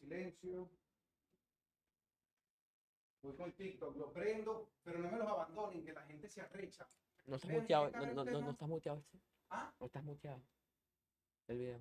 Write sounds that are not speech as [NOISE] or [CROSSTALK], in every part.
silencio. Voy con TikTok, lo prendo, pero no me los abandonen, que la gente se arrecha. No estás muteado, ¿qué no, no, usted, no, no? no estás muteado. ¿sí? ¿Ah? No estás muteado. El video.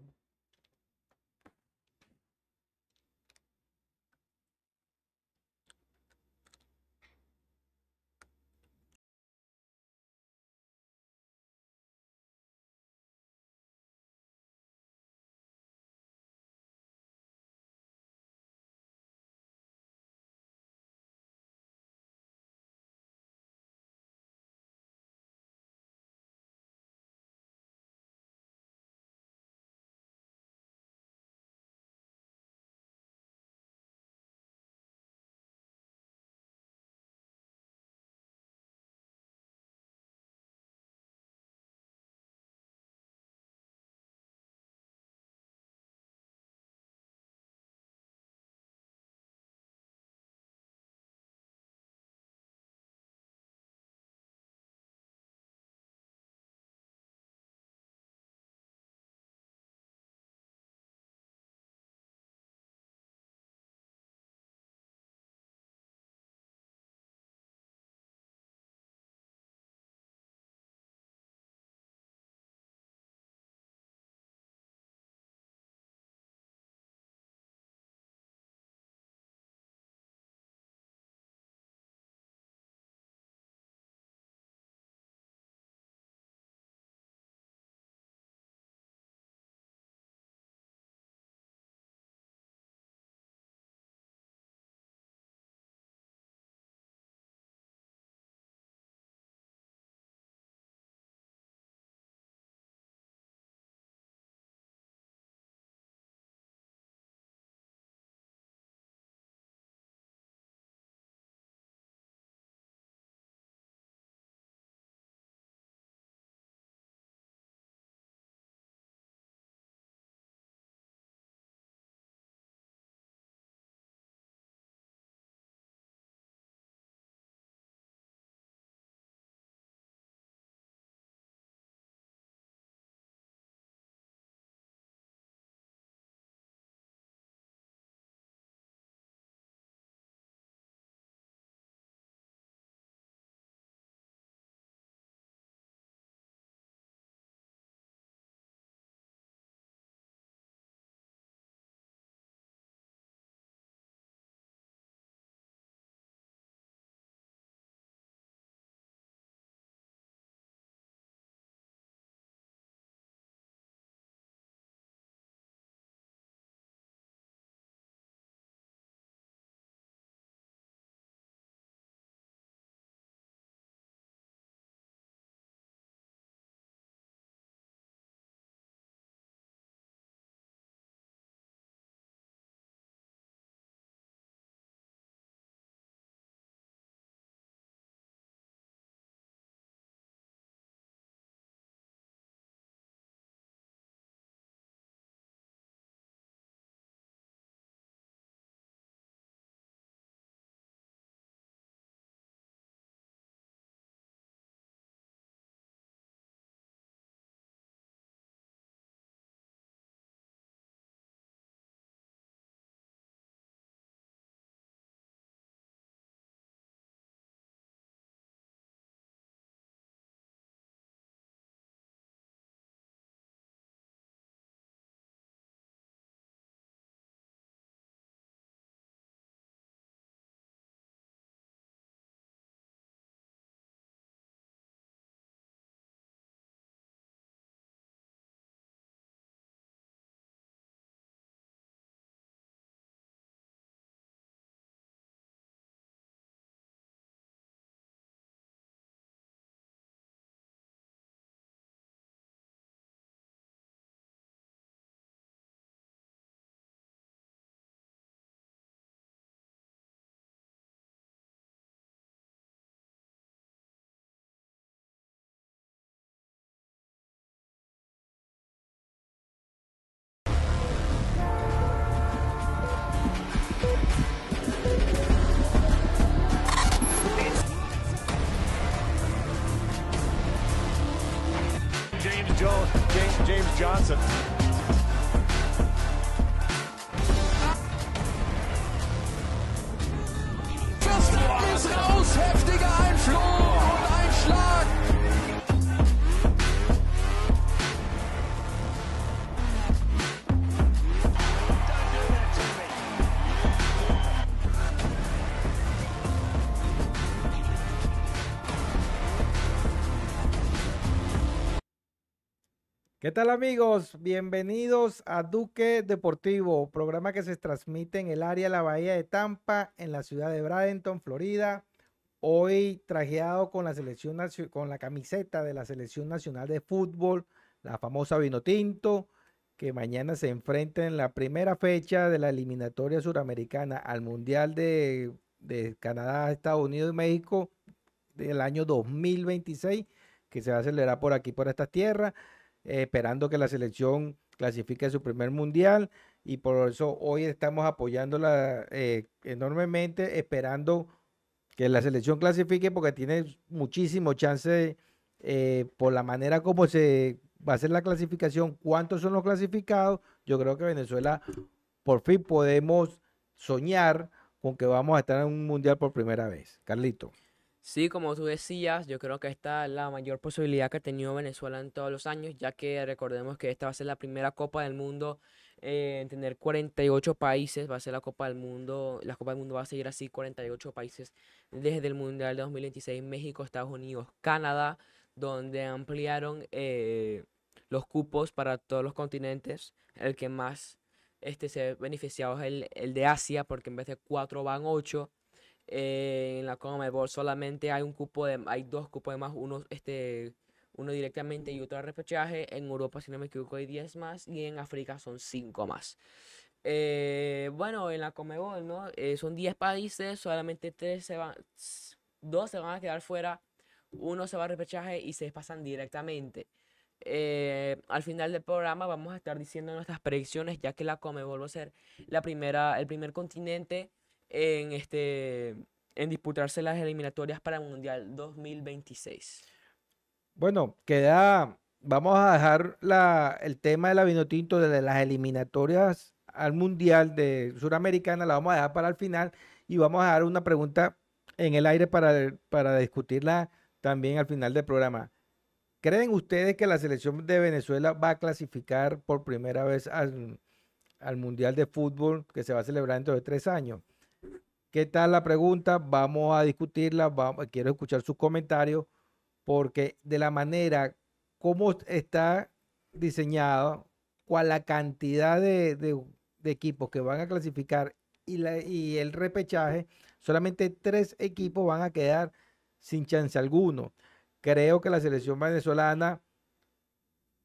¿Qué tal amigos? Bienvenidos a Duque Deportivo, programa que se transmite en el área de la Bahía de Tampa, en la ciudad de Bradenton, Florida. Hoy trajeado con la selección con la camiseta de la selección nacional de fútbol, la famosa Vino Tinto, que mañana se enfrenta en la primera fecha de la eliminatoria suramericana al Mundial de, de Canadá, Estados Unidos y México del año 2026, que se va a celebrar por aquí, por estas tierras. Eh, esperando que la selección clasifique su primer mundial y por eso hoy estamos apoyándola eh, enormemente, esperando que la selección clasifique porque tiene muchísimo chance eh, por la manera como se va a hacer la clasificación, cuántos son los clasificados. Yo creo que Venezuela por fin podemos soñar con que vamos a estar en un mundial por primera vez. Carlito. Sí, como tú decías, yo creo que esta es la mayor posibilidad que ha tenido Venezuela en todos los años, ya que recordemos que esta va a ser la primera Copa del Mundo eh, en tener 48 países, va a ser la Copa del Mundo, la Copa del Mundo va a seguir así, 48 países desde el Mundial de 2026, México, Estados Unidos, Canadá, donde ampliaron eh, los cupos para todos los continentes, el que más este, se ha beneficiado es el, el de Asia, porque en vez de 4 van 8 en la Conmebol solamente hay un cupo de, hay dos cupos de más, uno, este, uno directamente y otro de repechaje. En Europa, si no me equivoco, hay 10 más y en África son 5 más. Eh, bueno, en la Comebol, ¿no? Eh, son 10 países, solamente 3 se van, 2 se van a quedar fuera, uno se va a repechaje y se pasan directamente. Eh, al final del programa vamos a estar diciendo nuestras predicciones, ya que la Comebol va a ser la primera, el primer continente en, este, en disputarse las eliminatorias para el Mundial 2026. Bueno, queda, vamos a dejar la, el tema de la Vinotinto de las eliminatorias al Mundial de Suramericana, la vamos a dejar para el final y vamos a dar una pregunta en el aire para, para discutirla también al final del programa. ¿Creen ustedes que la selección de Venezuela va a clasificar por primera vez al, al Mundial de Fútbol que se va a celebrar dentro de tres años? ¿Qué tal la pregunta? Vamos a discutirla, quiero escuchar sus comentarios, porque de la manera como está diseñado, cuál la cantidad de, equipos que van a clasificar y, el repechaje, solamente tres equipos van a quedar sin chance alguno. Creo que la selección venezolana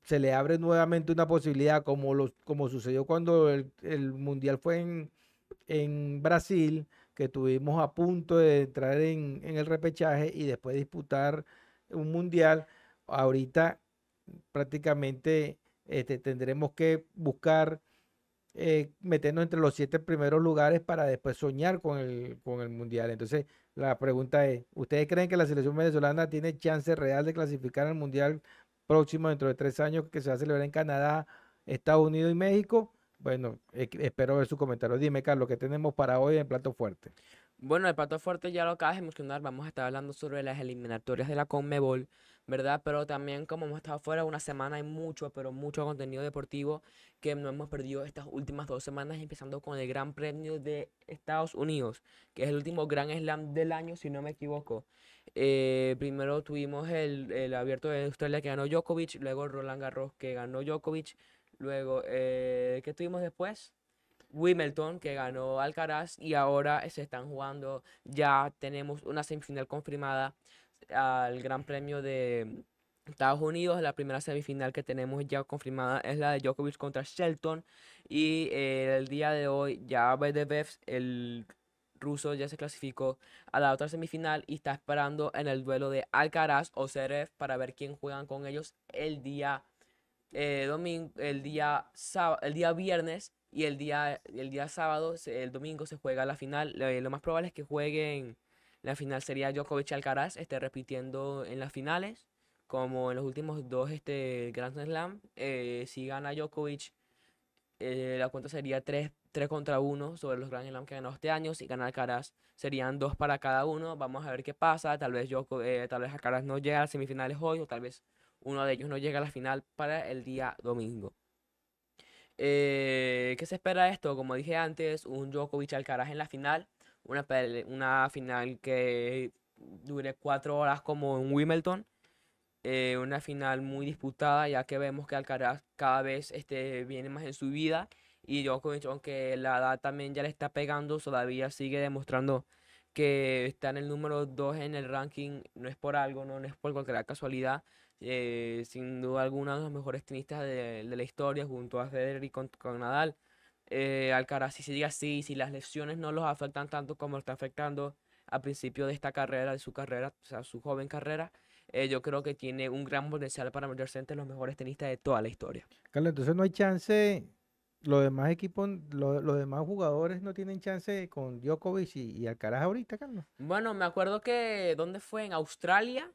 se le abre nuevamente una posibilidad, como, sucedió cuando el, Mundial fue en Brasil, que tuvimos a punto de entrar en, el repechaje y después disputar un mundial. Ahorita prácticamente este, tendremos que buscar eh, meternos entre los siete primeros lugares para después soñar con el, con el mundial. Entonces, la pregunta es, ¿ustedes creen que la selección venezolana tiene chance real de clasificar al mundial próximo dentro de tres años que se va a celebrar en Canadá, Estados Unidos y México? Bueno, espero ver su comentario. Dime, Carlos, ¿qué tenemos para hoy en Plato Fuerte? Bueno, el Plato Fuerte ya lo acabas de mencionar. Vamos a estar hablando sobre las eliminatorias de la Conmebol, ¿verdad? Pero también, como hemos estado fuera una semana, hay mucho, pero mucho contenido deportivo que no hemos perdido estas últimas dos semanas, empezando con el Gran Premio de Estados Unidos, que es el último Gran Slam del año, si no me equivoco. Eh, primero tuvimos el, el abierto de Australia que ganó Djokovic, luego Roland Garros que ganó Djokovic. Luego, eh, ¿qué tuvimos después? Wimbledon, que ganó Alcaraz, y ahora se están jugando, ya tenemos una semifinal confirmada al Gran Premio de Estados Unidos. La primera semifinal que tenemos ya confirmada es la de Djokovic contra Shelton. Y eh, el día de hoy ya Bedev, el ruso, ya se clasificó a la otra semifinal y está esperando en el duelo de Alcaraz o Zverev para ver quién juegan con ellos el día eh, domingo, el día, el día viernes y el día, el día sábado, el domingo se juega la final. lo más probable es que jueguen la final sería Djokovic Alcaraz, este, repitiendo en las finales, como en los últimos dos este, Grand Slam. Eh, si gana Djokovic, eh, la cuenta sería 3, 3 contra 1 sobre los Grand Slam que ganó este año. Si gana Alcaraz, serían 2 para cada uno. Vamos a ver qué pasa. Tal vez, Djokovic, tal vez Alcaraz no llegue a las semifinales hoy, o tal vez uno de ellos no llega a la final para el día domingo. Eh, ¿Qué se espera de esto? Como dije antes, un Djokovic Alcaraz en la final. Una, una final que dure cuatro horas como en Wimbledon. eh, una final muy disputada, ya que vemos que Alcaraz cada vez este, viene más en su vida y Djokovic, aunque la edad también ya le está pegando, todavía sigue demostrando que está en el número 2 en el ranking, no es por algo, no, es por cualquier casualidad, eh, sin duda alguna de los mejores tenistas de, la historia junto a Federer y con, Nadal. Eh, Alcaraz, si sigue así, si las lesiones no los afectan tanto como lo está afectando al principio de esta carrera, de su carrera, o sea, su joven carrera, eh, yo creo que tiene un gran potencial para meterse entre los mejores tenistas de toda la historia. Carlos, entonces no hay chance, los demás equipos, los demás jugadores no tienen chance con Djokovic y, y Alcaraz ahorita, Carlos. Bueno, me acuerdo que, ¿dónde fue? En Australia,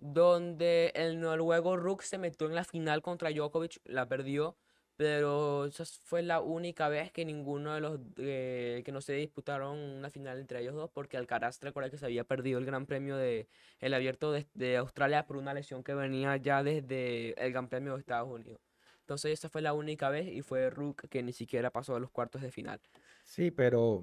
donde el noruego Rook se metió en la final contra Djokovic, la perdió pero esa fue la única vez que ninguno de los que no se disputaron una final entre ellos dos, porque Alcaraz recuerda que se había perdido el Gran Premio de el Abierto de, Australia por una lesión que venía ya desde el Gran Premio de Estados Unidos. Entonces esa fue la única vez y fue Rook que ni siquiera pasó a los cuartos de final. Sí, pero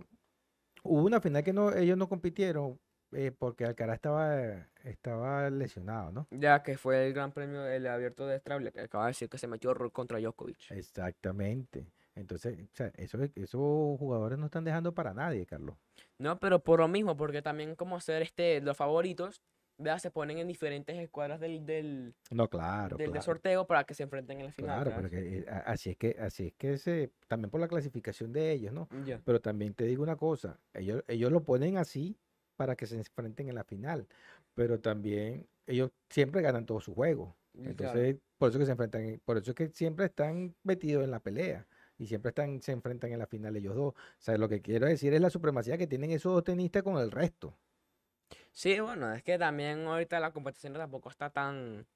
hubo una final que no ellos no compitieron eh, porque Alcaraz estaba, estaba lesionado, ¿no? Ya que fue el gran premio del abierto de Australia, que acaba de decir que se metió contra Djokovic. Exactamente. Entonces, o sea, eso, esos jugadores no están dejando para nadie, Carlos. No, pero por lo mismo, porque también como ser este, los favoritos, vea, se ponen en diferentes escuadras del, del, no, claro, del, sorteo para que se enfrenten en la final. Claro, porque eh, así es que, así es que se, también por la clasificación de ellos, ¿no? Pero también te digo una cosa, ellos, ellos lo ponen así para que se enfrenten en la final. Pero también ellos siempre ganan todos sus juegos. Mm, Entonces, por eso que se enfrentan, por eso es que siempre están metidos en la pelea y siempre están, se enfrentan en la final ellos dos. O sea, lo que quiero decir es la supremacía que tienen esos dos tenistas con el resto. Sí, bueno, es que también ahorita la competición tampoco está tan,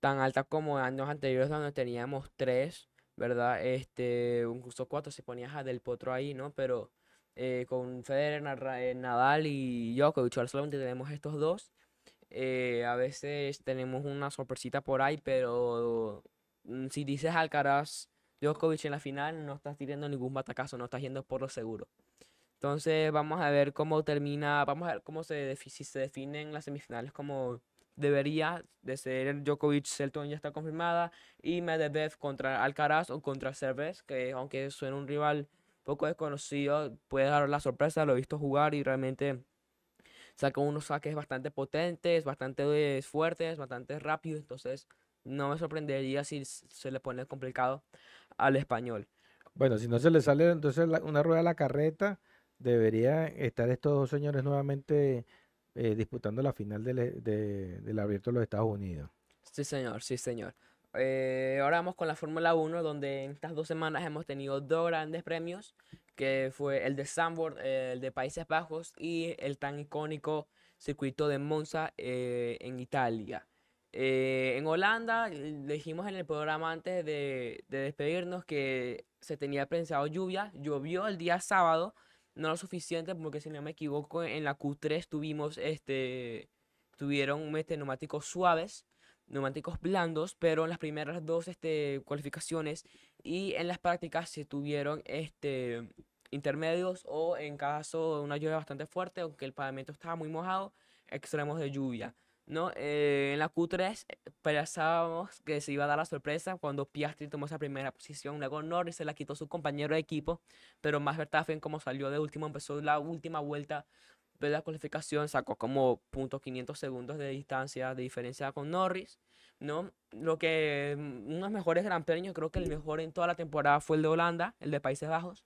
tan alta como años anteriores donde teníamos tres, ¿verdad? Este, incluso cuatro si ponías a Del Potro ahí, ¿no? Pero eh, con Federer, eh, Nadal y Djokovic. Solamente tenemos estos dos. Eh, a veces tenemos una sorpresita por ahí, pero mm, si dices Alcaraz, Djokovic en la final, no estás tirando ningún batacazo, no estás yendo por lo seguro. Entonces vamos a ver cómo termina, vamos a ver cómo se, si se definen las semifinales como debería de ser Djokovic, Selton ya está confirmada y Medvedev contra Alcaraz o contra Cervez, que aunque suena un rival poco desconocido, puede dar la sorpresa, lo he visto jugar y realmente saca unos saques bastante potentes, bastante fuertes, bastante rápidos, entonces no me sorprendería si se le pone complicado al español. Bueno, si no se le sale entonces una rueda a la carreta, debería estar estos dos señores nuevamente eh, disputando la final del, del abierto de los Estados Unidos. Sí, señor, sí, señor. Eh, ahora vamos con la Fórmula 1, donde en estas dos semanas hemos tenido dos grandes premios, que fue el de Zandvoort, el de Países Bajos, y el tan icónico circuito de Monza eh, en Italia. Eh, en Holanda, dijimos en el programa antes de, de, despedirnos que se tenía pensado lluvia. Llovió el día sábado, no lo suficiente porque si no me equivoco en la Q3 tuvimos este tuvieron este, neumáticos suaves neumáticos blandos, pero en las primeras dos este, cualificaciones y en las prácticas se tuvieron este, intermedios o en caso de una lluvia bastante fuerte, aunque el pavimento estaba muy mojado, extremos de lluvia. ¿no? Eh, en la Q3 eh, pensábamos que se iba a dar la sorpresa cuando Piastri tomó esa primera posición, luego Norris se la quitó su compañero de equipo, pero más Verstappen como salió de último, empezó la última vuelta de la cualificación, sacó como .500 segundos de distancia de diferencia con Norris, ¿no? Lo que, mm, unos mejores gran premios, creo que el mejor en toda la temporada fue el de Holanda, el de Países Bajos,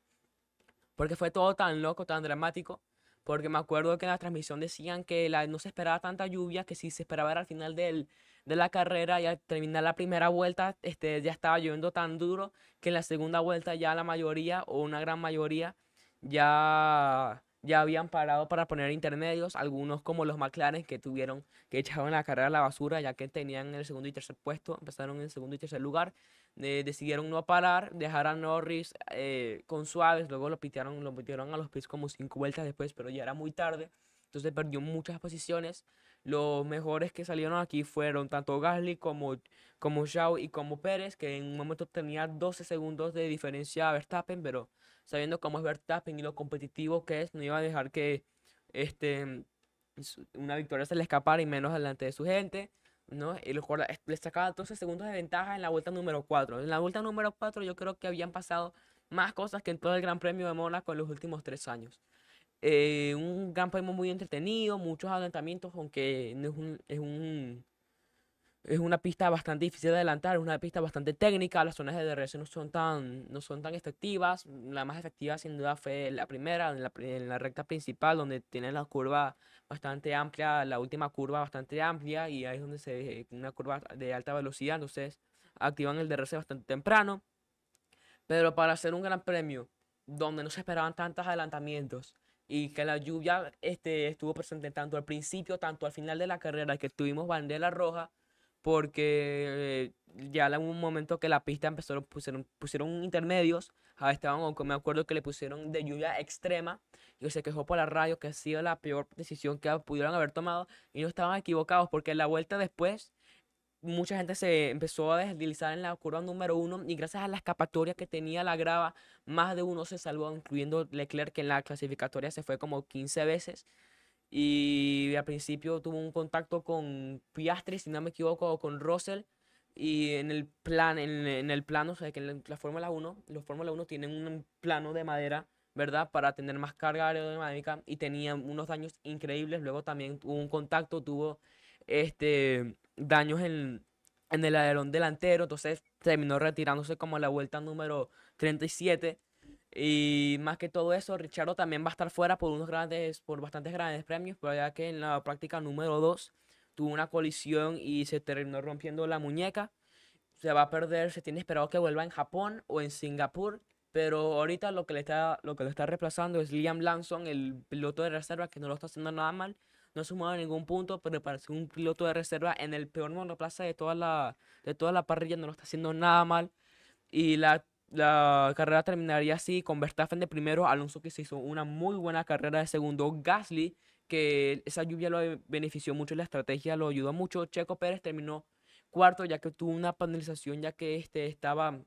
porque fue todo tan loco, tan dramático, porque me acuerdo que en la transmisión decían que la, no se esperaba tanta lluvia, que si se esperaba era al final del, de la carrera y al terminar la primera vuelta este, ya estaba lloviendo tan duro que en la segunda vuelta ya la mayoría o una gran mayoría ya ya habían parado para poner intermedios, algunos como los McLaren que tuvieron que echaron la carrera a la basura ya que tenían el segundo y tercer puesto, empezaron en el segundo y tercer lugar, decidieron no parar, dejar a Norris eh, con suaves, luego lo pitearon, lo a los pies como cinco vueltas después, pero ya era muy tarde, entonces perdió muchas posiciones. Los mejores que salieron aquí fueron tanto Gasly como, como y como Pérez, que en un momento tenía 12 segundos de diferencia a Verstappen, pero sabiendo cómo es Verstappen y lo competitivo que es, no iba a dejar que este, una victoria se le escapara y menos delante de su gente. ¿no? Y es- le sacaba 12 segundos de ventaja en la vuelta número 4. En la vuelta número 4 yo creo que habían pasado más cosas que en todo el Gran Premio de Mónaco en los últimos tres años. Eh, un Gran Premio muy entretenido, muchos adelantamientos, aunque no es un, es un es una pista bastante difícil de adelantar, es una pista bastante técnica, las zonas de DRS no son tan, no son tan efectivas. La más efectiva sin duda fue la primera, en la, recta principal, donde tiene la curva bastante amplia, la última curva bastante amplia, y ahí es donde se una curva de alta velocidad, entonces activan el DRS bastante temprano. Pero para hacer un gran premio donde no se esperaban tantos adelantamientos y que la lluvia este, estuvo presente tanto al principio, tanto al final de la carrera, que tuvimos bandera roja, porque eh, ya en un momento que la pista empezó, pusieron, pusieron intermedios, a Esteban Ocon, me acuerdo que le pusieron de lluvia extrema, y se quejó por la radio que ha sido la peor decisión que pudieron haber tomado, y no estaban equivocados, porque en la vuelta después mucha gente se empezó a deslizar en la curva número uno y gracias a la escapatoria que tenía la grava, más de uno se salvó, incluyendo Leclerc, que en la clasificatoria se fue como 15 veces. Y al principio tuvo un contacto con Piastri, si no me equivoco, o con Russell. Y en el plan, en, el plano, o sea, que en la, la Fórmula 1, los Fórmula 1 tienen un plano de madera, ¿verdad? Para tener más carga aerodinámica y tenían unos daños increíbles. Luego también tuvo un contacto, tuvo este daños en, en el alerón delantero, entonces terminó retirándose como a la vuelta número 37. Y más que todo eso, Richardo también va a estar fuera por unos grandes, por bastantes grandes premios, pero ya que en la práctica número 2 tuvo una colisión y se terminó rompiendo la muñeca. Se va a perder, se tiene esperado que vuelva en Japón o en Singapur, pero ahorita lo que le está, lo que le está reemplazando es Liam Lanson, el piloto de reserva, que no lo está haciendo nada mal, no ha sumado ningún punto, pero parece un piloto de reserva en el peor monoplaza de toda la, de toda la parrilla, no lo está haciendo nada mal. Y la, la carrera terminaría así, con Verstappen de primero, Alonso que se hizo una muy buena carrera de segundo, Gasly, que esa lluvia lo benefició mucho, la estrategia lo ayudó mucho, Checo Pérez terminó cuarto, ya que tuvo una penalización, ya que este estaba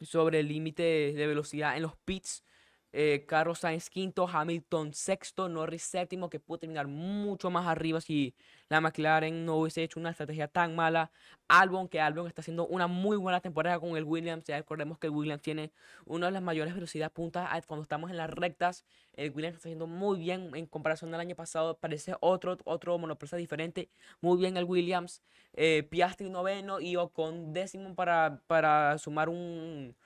sobre el límite de velocidad en los pits. Eh, Carlos Sainz quinto, Hamilton sexto, Norris séptimo, que pudo terminar mucho más arriba si la McLaren no hubiese hecho una estrategia tan mala. Albon, que Albon está haciendo una muy buena temporada con el Williams. Ya recordemos que el Williams tiene una de las mayores velocidades puntas cuando estamos en las rectas. El Williams está haciendo muy bien en comparación al año pasado. Parece otro, otro monoplaza diferente. Muy bien el Williams. Eh, Piastri noveno y Ocon décimo para, para sumar un,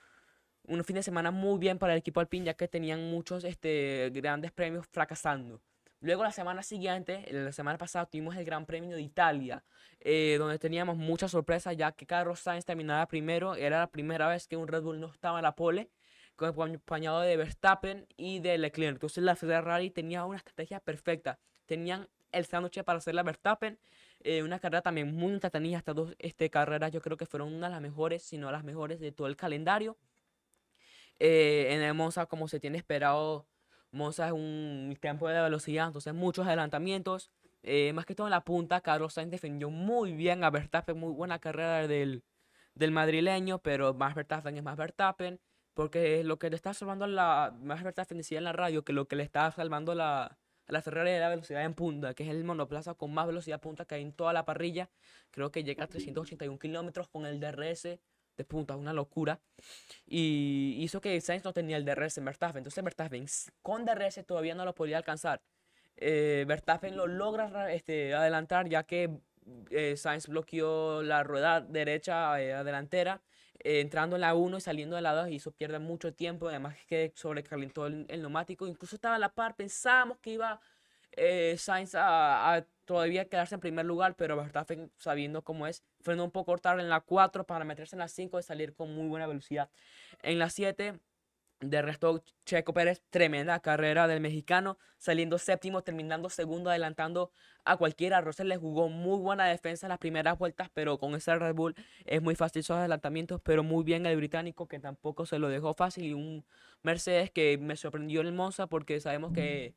un fin de semana muy bien para el equipo Alpine, ya que tenían muchos este, grandes premios fracasando. Luego la semana siguiente, la semana pasada, tuvimos el Gran Premio de Italia, eh, donde teníamos muchas sorpresas, ya que Carlos Sainz terminaba primero, era la primera vez que un Red Bull no estaba en la pole, acompañado de Verstappen y de Leclerc. Entonces la Ferrari tenía una estrategia perfecta, tenían el sándwich para hacer la Verstappen, eh, una carrera también muy entretenida, estas dos este, carreras yo creo que fueron una de las mejores, si no las mejores de todo el calendario. Eh, en el Monza, como se tiene esperado, Monza es un tiempo de velocidad, entonces muchos adelantamientos. eh, más que todo en la punta, Carlos Sainz defendió muy bien a Verstappen, muy buena carrera del, del madrileño, pero más Verstappen es más Verstappen, porque lo que le está salvando a la, más Verstappen decía en la radio que lo que le está salvando la, la Ferrari es la velocidad en punta, que es el monoplaza con más velocidad punta que hay en toda la parrilla. Creo que llega a 381 kilómetros con el DRS de punta, una locura. Y hizo que Sainz no tenía el DRS en Verstappen. Entonces Verstappen con DRS todavía no lo podía alcanzar. Eh, Verstappen lo logra ra- este, adelantar ya que eh, Sainz bloqueó la rueda derecha eh, delantera, eh, entrando en la 1 y saliendo de la 2 y eso pierde mucho tiempo. Además que sobrecalentó el, el neumático. Incluso estaba a la par, pensábamos que iba eh, Sainz a, a todavía quedarse en primer lugar, pero Verstappen, sabiendo cómo es, frenó un poco tarde en la 4 para meterse en la 5 y salir con muy buena velocidad. En la 7, de resto, Checo Pérez, tremenda carrera del mexicano, saliendo séptimo, terminando segundo, adelantando a cualquiera. Russell le jugó muy buena defensa en las primeras vueltas, pero con ese Red Bull es muy fácil sus adelantamientos, pero muy bien el británico que tampoco se lo dejó fácil y un Mercedes que me sorprendió en el Monza porque sabemos que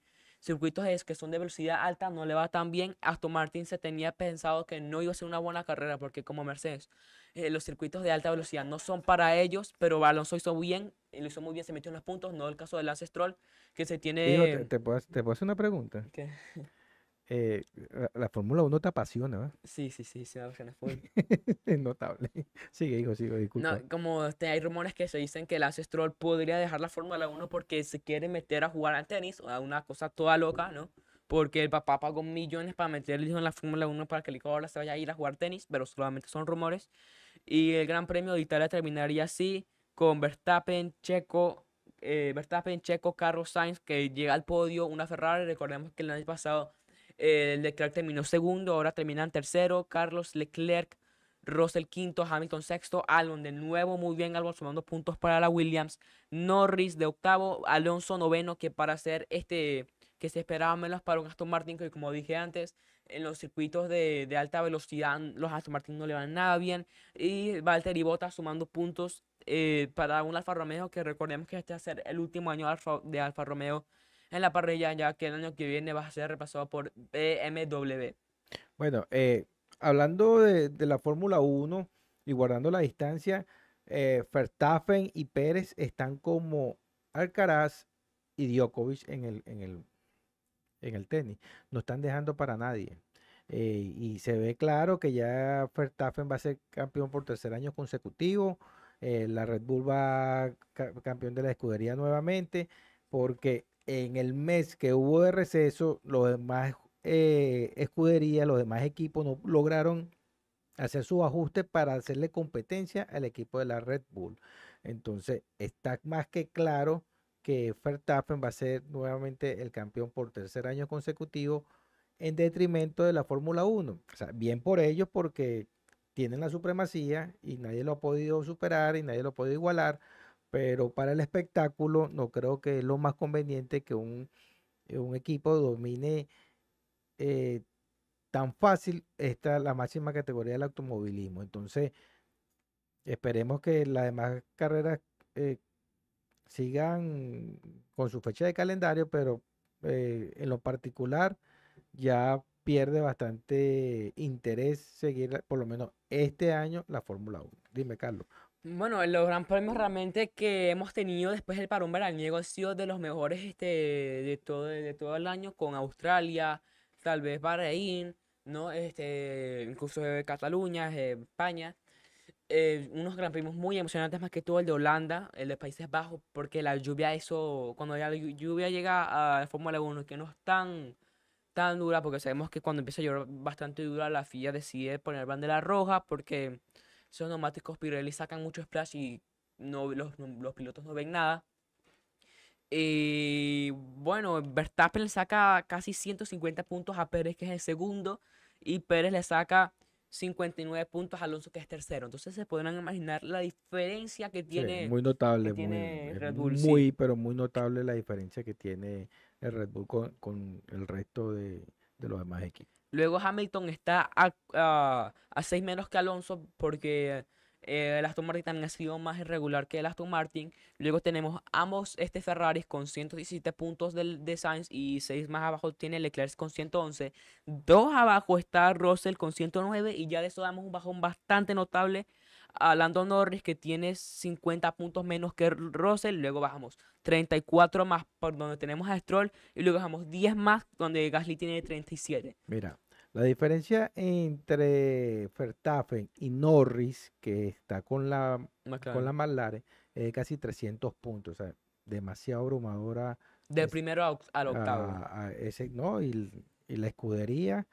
circuitos es que son de velocidad alta no le va tan bien. Aston Martin se tenía pensado que no iba a ser una buena carrera porque como Mercedes eh, los circuitos de alta velocidad no son para ellos, pero Alonso hizo bien, y lo hizo muy bien, se metió en los puntos, no el caso de Lance Stroll, que se Hijo, tiene... ¿te, te puedo, te puedo hacer una pregunta? ¿Qué? Eh, la, la Fórmula 1 te apasiona, ¿verdad? Sí, sí, sí, sí, me apasiona full. [LAUGHS] Es notable. [LAUGHS] Sigue, hijo, sigue, disculpa. No, como este, hay rumores que se dicen que Lance Stroll podría dejar la Fórmula 1 porque se quiere meter a jugar al tenis, o a una cosa toda loca, ¿no? Porque el papá pagó millones para meter al hijo en la Fórmula 1 para que el hijo ahora se vaya a ir a jugar tenis, pero solamente son rumores. Y el Gran Premio de Italia terminaría así, con Verstappen, Checo, eh, Verstappen, Checo, Carlos Sainz, que llega al podio, una Ferrari, recordemos que el año pasado eh, Leclerc terminó segundo, ahora termina en tercero, Carlos Leclerc, Russell quinto, Hamilton sexto, Albon de nuevo, muy bien Albon sumando puntos para la Williams, Norris de octavo, Alonso noveno, que para hacer este, que se esperaba menos para un Aston Martin, que como dije antes, en los circuitos de, de alta velocidad los Aston Martin no le van nada bien, y Valtteri Bottas sumando puntos eh, para un Alfa Romeo, que recordemos que este va a ser el último año de Alfa Romeo en la parrilla, ya que el año que viene va a ser repasado por BMW. Bueno, eh, hablando de, de la Fórmula 1 y guardando la distancia, eh, Verstappen y Pérez están como Alcaraz y Djokovic en el, en el, en el tenis. No están dejando para nadie. Eh, y se ve claro que ya Verstappen va a ser campeón por tercer año consecutivo. eh, la Red Bull va ca- campeón de la escudería nuevamente, porque en el mes que hubo de receso, los demás eh, escuderías, los demás equipos no lograron hacer sus ajustes para hacerle competencia al equipo de la Red Bull. Entonces, está más que claro que Verstappen va a ser nuevamente el campeón por tercer año consecutivo en detrimento de la Fórmula 1. O sea, bien por ellos porque tienen la supremacía y nadie lo ha podido superar y nadie lo ha podido igualar, pero para el espectáculo no creo que es lo más conveniente que un, eh, un equipo domine eh, tan fácil esta la máxima categoría del automovilismo. Entonces, esperemos que las demás carreras eh, sigan con su fecha de calendario, pero en lo particular ya pierde bastante interés seguir por lo menos este año la Fórmula 1. Dime, Carlos. Bueno, los gran premios realmente que hemos tenido después del parón veraniego han sido de los mejores este, de todo, de todo el año, con Australia, tal vez Bahrein, ¿no? Este, incluso eh, Cataluña, eh, España. Eh, unos gran premios muy emocionantes, más que todo el de Holanda, el de Países Bajos, porque la lluvia, eso, cuando la llu- lluvia llega a la Fórmula 1, que no es tan, tan dura, porque sabemos que cuando empieza a llover bastante dura, la FIA decide poner bandera roja, porque esos neumáticos Pirelli sacan mucho splash y no, los, los pilotos no ven nada. Y bueno, Verstappen le saca casi 150 puntos a Pérez, que es el segundo, y Pérez le saca 59 puntos a Alonso, que es tercero. Entonces se podrán imaginar la diferencia que Sí, tiene. muy notable, tiene Red Bull, sí. muy, pero muy notable la diferencia que tiene el Red Bull con, con el resto de, de los demás equipos. Luego Hamilton está a, a, 6 menos que Alonso porque eh, el Aston Martin ha sido más irregular que el Aston Martin. Luego tenemos ambos este Ferraris con 117 puntos del, de Sainz y 6 más abajo tiene Leclerc con 111. Dos abajo está Russell con 109 y ya de eso damos un bajón bastante notable a Lando Norris que tiene 50 puntos menos que Russell. Luego bajamos 34 más por donde tenemos a Stroll y luego bajamos 10 más donde Gasly tiene 37. Mira, la diferencia entre Verstappen y Norris, que está con la, con la McLaren, es de casi 300 puntos. O sea, demasiado abrumadora Del primero a al octavo. a- a ese, ¿no? Y, y la escudería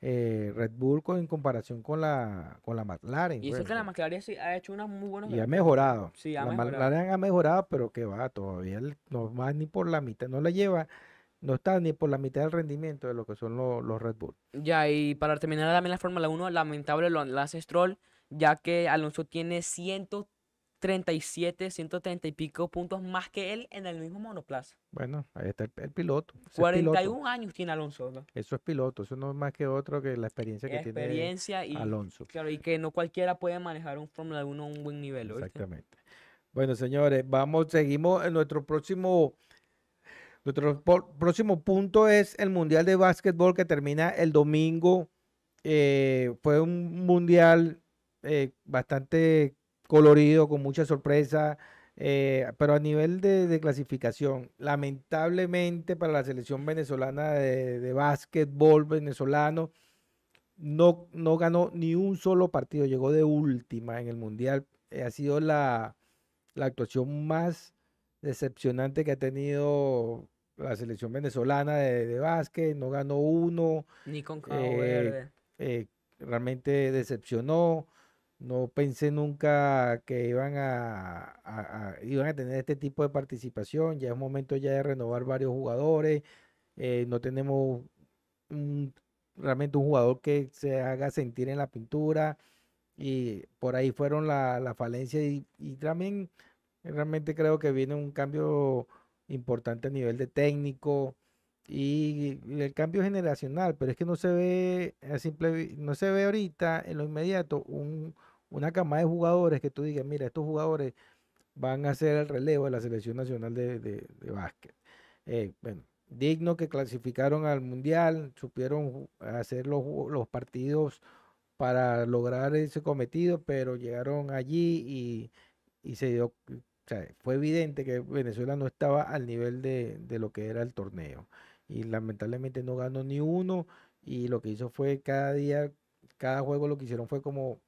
eh, Red Bull con, en comparación con la, con la McLaren. y eso pues, que la McLaren sí ha hecho unos muy buenos y ha mejorado. Sí, ha la mejorado. McLaren ha mejorado, pero que va, todavía no va ni por la mitad, no la lleva, no está ni por la mitad del rendimiento de lo que son los, los Red Bull. Ya, y para terminar también la Fórmula 1, lamentable lo Lance Stroll, ya que Alonso tiene 137, 130 y pico puntos más que él en el mismo monoplaza. Bueno, ahí está el, el piloto. ese es piloto, 41 años tiene Alonso, ¿no? Eso es piloto, eso no es más que otro que la experiencia que tiene Experiencia y, Alonso. claro, y que no cualquiera puede manejar un Fórmula 1 a un buen nivel, ¿oíste? Exactamente. Bueno, señores, vamos, seguimos en nuestro próximo, nuestro próximo punto es el Mundial de Básquetbol que termina el domingo. Eh, fue un mundial eh, bastante colorido, con mucha sorpresa. Eh, pero a nivel de, clasificación, lamentablemente para la selección venezolana de, de básquetbol venezolano, no, no ganó ni un solo partido, llegó de última en el Mundial. Ha sido la, la actuación más decepcionante que ha tenido la selección venezolana de, de básquet, no ganó uno, Ni con eh, Verde. eh, realmente decepcionó. No pensé nunca que iban a, a- a- iban a tener este tipo de participación. Ya es momento ya de renovar varios jugadores. eh, no tenemos un- realmente un jugador que se haga sentir en la pintura. Y por ahí fueron la, la falencia. Y, y también realmente creo que viene un cambio importante a nivel de técnico y, el cambio generacional, pero es que no se ve a simple, no se ve ahorita en lo inmediato un, una cama de jugadores que tú digas, mira, estos jugadores van a ser el relevo de la selección nacional de, de- básquet. Eh, bueno, digno que clasificaron al mundial, supieron hacer los, los partidos para lograr ese cometido, pero llegaron allí y, y se dio, o sea, fue evidente que Venezuela no estaba al nivel de, de lo que era el torneo. Y lamentablemente no ganó ni uno. Y lo que hizo fue cada día, cada juego lo que hicieron fue como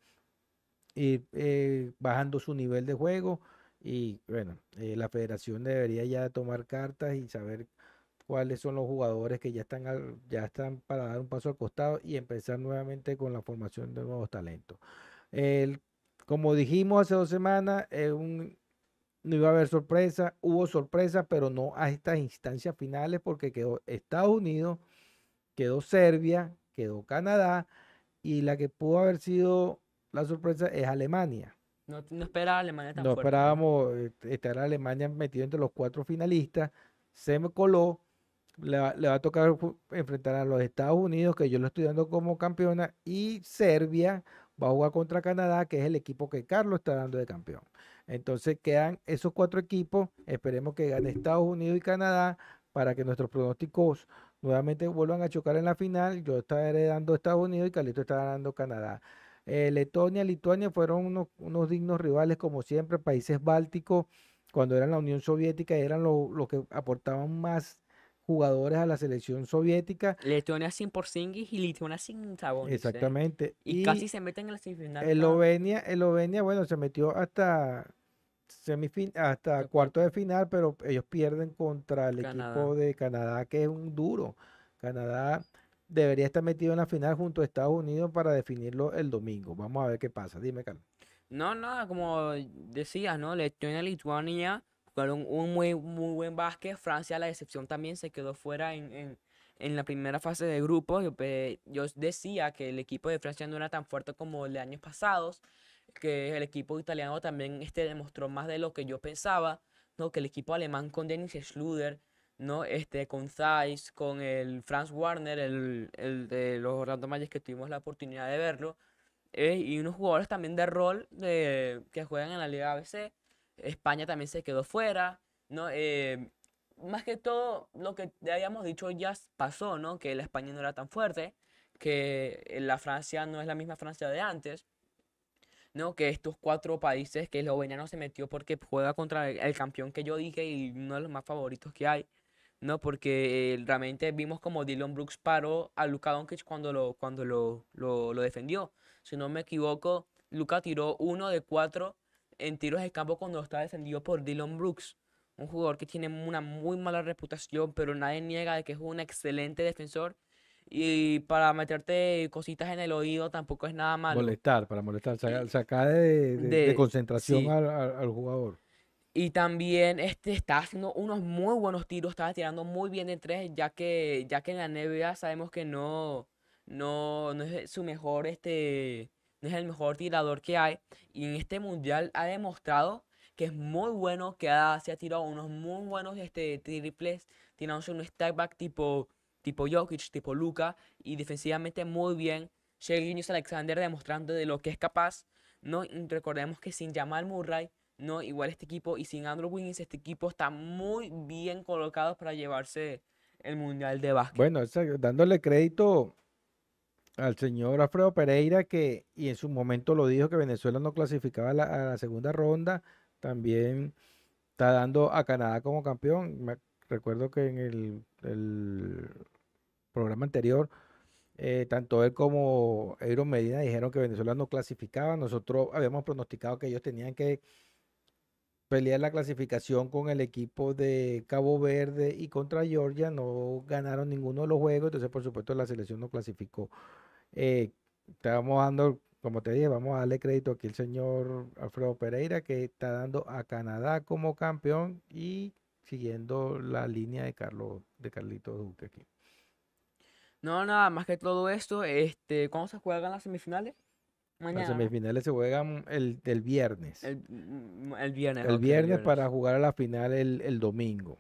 ir eh, bajando su nivel de juego. Y bueno, eh, la federación debería ya tomar cartas y saber cuáles son los jugadores que ya están, al- ya están para dar un paso al costado y empezar nuevamente con la formación de nuevos talentos. El, como dijimos hace dos semanas, eh, un- no iba a haber sorpresa, hubo sorpresa, pero no a estas instancias finales porque quedó Estados Unidos, quedó Serbia, quedó Canadá y la que pudo haber sido la sorpresa es Alemania. No, no esperaba Alemania tan No fuerte. esperábamos eh, estar Alemania metido entre los cuatro finalistas. Se me coló. Le va, le va a tocar enfrentar a los Estados Unidos, que yo lo estoy dando como campeona, y Serbia va a jugar contra Canadá, que es el equipo que Carlos está dando de campeón. Entonces quedan esos cuatro equipos. Esperemos que gane Estados Unidos y Canadá para que nuestros pronósticos nuevamente vuelvan a chocar en la final. Yo estaré dando Estados Unidos y Carlito estará dando Canadá. Eh, Letonia, Lituania fueron unos, unos dignos rivales, como siempre, países bálticos, cuando eran la Unión Soviética, eran los los que aportaban más jugadores a la selección soviética. Letonia sin Porzingis y Lituania sin Sabonis. ¿eh? Exactamente. Y, Y casi se meten en la semifinal. Eslovenia, bueno, se metió hasta semifin hasta cuarto de final, pero ellos pierden contra el Canadá. equipo de Canadá, que es un duro. Canadá debería estar metido en la final junto a Estados Unidos para definirlo el domingo. Vamos a ver qué pasa. Dime, Carlos. No, no, como decías, ¿no? Letonia y Lituania jugaron un muy, muy buen básquet. Francia, la decepción también, se quedó fuera en, en, en la primera fase de grupos. Yo, yo decía que el equipo de Francia no era tan fuerte como el de años pasados, que el equipo italiano también este, demostró más de lo que yo pensaba, ¿no? Que el equipo alemán con Dennis Schlüter, ¿no? Este, con Zeiss, con el Franz Warner, el, el de los Orlando Magic que tuvimos la oportunidad de verlo, eh, y unos jugadores también de rol de, que juegan en la Liga ABC. España también se quedó fuera, ¿no? Eh, más que todo, lo que habíamos dicho ya pasó, ¿no? Que la España no era tan fuerte, que eh, la Francia no es la misma Francia de antes, ¿no? Que estos cuatro países, que Eslovenia no se metió porque juega contra el, campeón que yo dije y uno de los más favoritos que hay, ¿no? Porque eh, realmente vimos como Dylan Brooks paró a Luka Doncic cuando lo, cuando lo, lo, lo defendió. Si no me equivoco, Luka tiró uno de cuatro en tiros de campo cuando está defendido por Dylan Brooks. Un jugador que tiene una muy mala reputación, pero nadie niega de que es un excelente defensor. Y para meterte cositas en el oído tampoco es nada malo. Molestar, para molestar, saca- sacar de, de- de De- concentración sí. al, jugador. Y también este está haciendo unos muy buenos tiros, estaba tirando muy bien de tres, ya que, ya que en la NBA sabemos que no, no, no es su mejor, este, no es el mejor tirador que hay. Y en este mundial ha demostrado que es muy bueno, que ha, se ha tirado unos muy buenos este, triples, tirándose un step back tipo, tipo Jokic, tipo Luka, y defensivamente muy bien. Shea Gilgeous Alexander demostrando de lo que es capaz, ¿no? Recordemos que sin Jamal Murray, no, igual este equipo y sin Andrew Wiggins, este equipo está muy bien colocado para llevarse el Mundial de Básquet. Bueno, dándole crédito al señor Alfredo Pereira, que y en su momento lo dijo que Venezuela no clasificaba la, a la segunda ronda, también está dando a Canadá como campeón. Recuerdo que en el, programa anterior, eh, tanto él como Aaron Medina dijeron que Venezuela no clasificaba. Nosotros habíamos pronosticado que ellos tenían que pelear la clasificación con el equipo de Cabo Verde y contra Georgia. No ganaron ninguno de los juegos, entonces por supuesto la selección no clasificó. Eh, estábamos dando, como te dije, vamos a darle crédito aquí al señor Alfredo Pereira que está dando a Canadá como campeón y siguiendo la línea de Carlos, de Carlito Duque aquí. No, nada más que todo esto, este, ¿cuándo se juegan las semifinales? Las semifinales se juegan el, el viernes. El, mm, el viernes. El viernes para jugar a la final el, el domingo.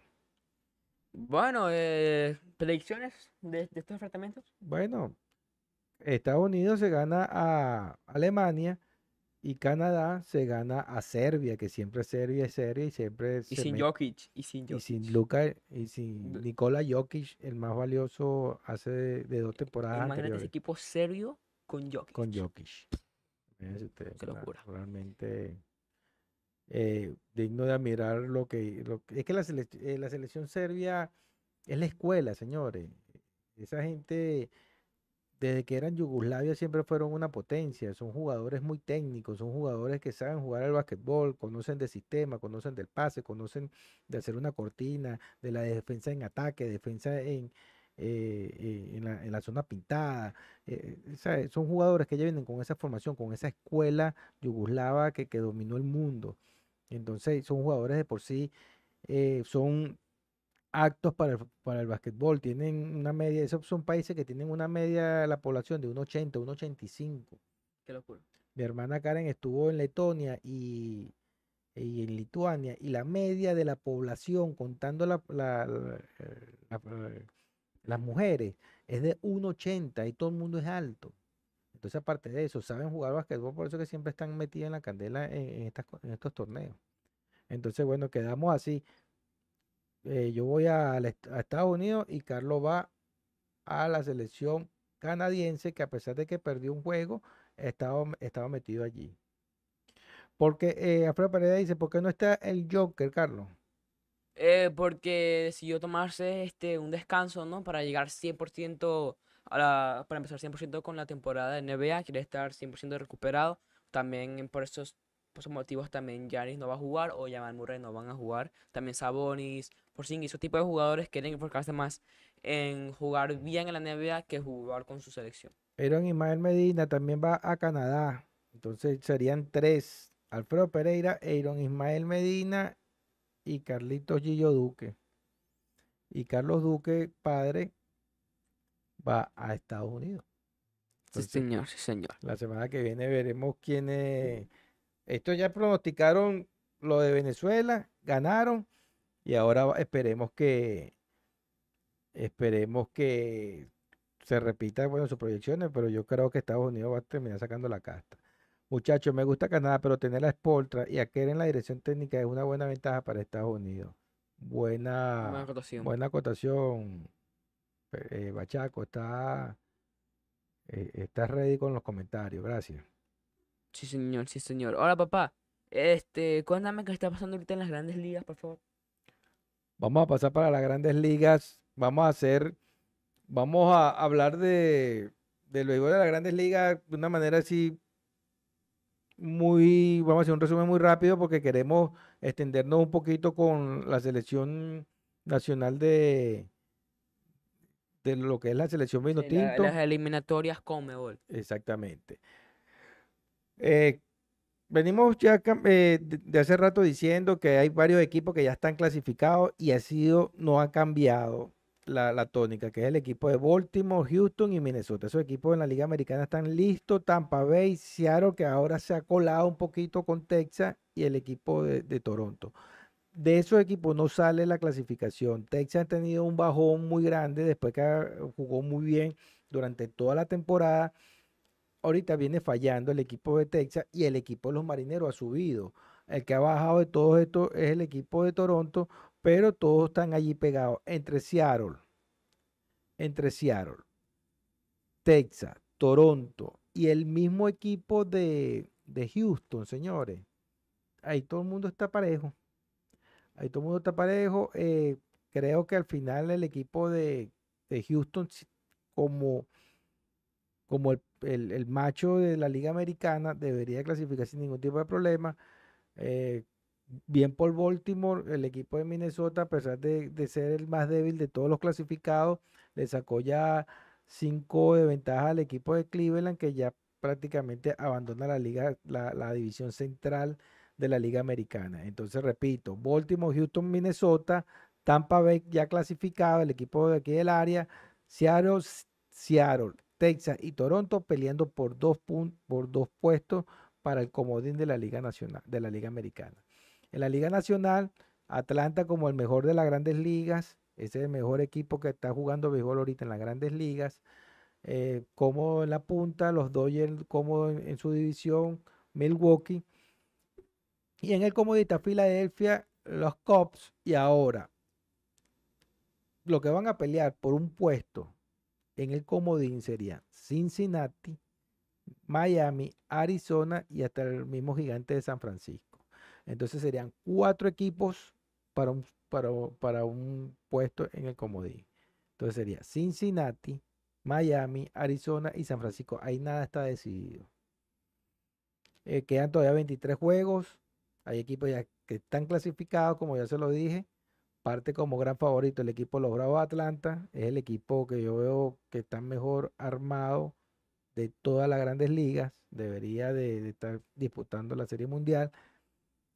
Bueno, eh, predicciones de, de estos enfrentamientos. Bueno, Estados Unidos se gana a Alemania y Canadá se gana a Serbia, que siempre Serbia es Serbia y siempre Y sin Jokic. Y sin y Jokic. sin Luka y sin Nikola Jokic, el más valioso hace de, de dos temporadas Imagínate ese anteriores equipo serbio con Jokic. con Jokic. Ustedes, Qué locura. realmente eh, digno de admirar lo que, lo es que la, selec- eh, la selección serbia es la escuela, señores. Esa gente desde que eran Yugoslavia siempre fueron una potencia, son jugadores muy técnicos, son jugadores que saben jugar al basquetbol, conocen de sistema, conocen del pase, conocen de hacer una cortina, de la defensa en ataque, defensa en, eh, eh, en la, en la zona pintada. eh, ¿sabe? Son jugadores que ya vienen con esa formación, con esa escuela yugoslava que, dominó el mundo. Entonces son jugadores de por sí, eh, son actos para el, para el basquetbol. Tienen una media, esos son países que tienen una media de la población de 1,80, 1,85. Qué locura. Mi hermana Karen estuvo en Letonia y, y en Lituania y la media de la población, contando la, la- la- la- las mujeres, es de 1,80 y todo el mundo es alto. Entonces, aparte de eso, saben jugar basquetbol, por eso que siempre están metidos en la candela en, en estas co- en estos torneos. Entonces, bueno, quedamos así. Eh, yo voy a, Estados Unidos y Carlos va a la selección canadiense, que a pesar de que perdió un juego, estaba, estaba metido allí. Porque eh, Alfredo Pereira dice, ¿por qué no está el Joker, Carlos? Eh, porque decidió tomarse este, un descanso, ¿no? Para llegar 100% a la, para empezar 100% con la temporada de NBA, quiere estar 100% recuperado. También por esos, por esos motivos también Giannis no va a jugar o Jamal Murray no van a jugar. También Sabonis, Porzingis, esos tipos de jugadores quieren enfocarse más en jugar bien en la NBA que jugar con su selección. Aaron Ismael Medina también va a Canadá. Entonces serían tres. Alfredo Pereira, Aaron Ismael Medina y Carlitos Gillo Duque. Y Carlos Duque, padre, va a Estados Unidos. Sí, señor, sí, señor. La semana que viene veremos quiénes. Estos ya pronosticaron lo de Venezuela, ganaron y ahora esperemos que esperemos que se repita bueno sus proyecciones, pero yo creo que Estados Unidos va a terminar sacando la casta. Muchachos, me gusta Canadá, pero tener a Spoltra y a Kerr en la dirección técnica es una buena ventaja para Estados Unidos. Buena Buena, rotación. buena acotación. eh, Bachaco, está, eh, está ready con los comentarios. Gracias. Sí, señor, sí, señor. Hola, papá. Este, cuéntame qué está pasando ahorita en las grandes ligas, por favor. Vamos a pasar para las grandes ligas. Vamos a hacer, vamos a hablar de, de lo de las grandes ligas de una manera así muy, vamos a hacer un resumen muy rápido porque queremos extendernos un poquito con la selección nacional de, de lo que es la selección vino la- tinto. las eliminatorias Conmebol. Exactamente. Eh, venimos ya eh, de, hace rato diciendo que hay varios equipos que ya están clasificados y ha sido, no ha cambiado la, tónica, que es el equipo de Baltimore, Houston y Minnesota. Esos equipos en la Liga Americana están listos. Tampa Bay, Seattle, que ahora se ha colado un poquito con Texas y el equipo de, de Toronto. De esos equipos no sale la clasificación. Texas ha tenido un bajón muy grande después que jugó muy bien durante toda la temporada ahorita viene fallando el equipo de Texas y el equipo de los marineros ha subido. El que ha bajado de todo esto es el equipo de Toronto, pero todos están allí pegados entre Seattle, entre Seattle, Texas, Toronto y el mismo equipo de, de Houston, señores. Ahí todo el mundo está parejo. Ahí todo el mundo está parejo. eh, creo que al final el equipo de, de Houston, como, como el, el- macho de la Liga Americana, debería clasificar sin ningún tipo de problema. Eh, bien por Baltimore, el equipo de Minnesota, a pesar de, de ser el más débil de todos los clasificados, le sacó ya cinco de ventaja al equipo de Cleveland, que ya prácticamente abandona la liga, la, división central de la Liga Americana. Entonces, repito, Baltimore, Houston, Minnesota, Tampa Bay ya clasificado, el equipo de aquí del área, Seattle, Seattle, Texas y Toronto peleando por dos, por dos puestos para el comodín de la Liga Nacional, de la Liga Americana. En la Liga Nacional, Atlanta como el mejor de las grandes ligas, ese es el mejor equipo que está jugando béisbol ahorita en las grandes ligas. eh, cómodo en la punta, los Dodgers en, en su división, Milwaukee. Y en el comodita Filadelfia, los Cubs. Y ahora, lo que van a pelear por un puesto en el comodín serían Cincinnati, Miami, Arizona y hasta el mismo gigante de San Francisco. Entonces serían cuatro equipos para un, para, para un puesto en el comodín. Entonces sería Cincinnati, Miami, Arizona y San Francisco. Ahí nada está decidido. Eh, quedan todavía 23 juegos. Hay equipos ya que están clasificados, como ya se lo dije. Parte como gran favorito el equipo de los Bravos de Atlanta. Es el equipo que yo veo que está mejor armado de todas las grandes ligas. Debería de, estar disputando la Serie Mundial.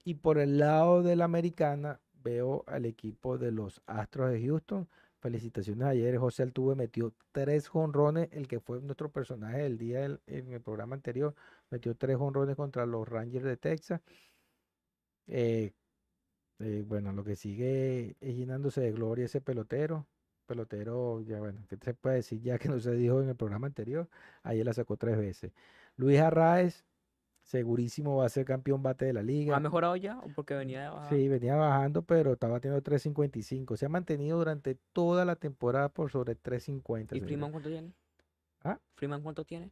Y por el lado de la americana, veo al equipo de los Astros de Houston. Felicitaciones ayer. José Altuve metió tres jonrones, el que fue nuestro personaje del día en el programa anterior. Metió tres jonrones contra los Rangers de Texas. Eh, eh, bueno, lo que sigue es llenándose de gloria ese pelotero. Pelotero, ya bueno, ¿qué se puede decir ya que no se dijo en el programa anterior? Ayer la sacó tres veces. Luis Arraez, segurísimo va a ser campeón bate de la liga. ¿Ha mejorado ya? ¿O porque venía de? Sí, venía bajando, pero estaba teniendo 3.55. Se ha mantenido durante toda la temporada por sobre 3.50. ¿Y. Freeman cuánto tiene? ¿Ah? ¿Freeman cuánto tiene?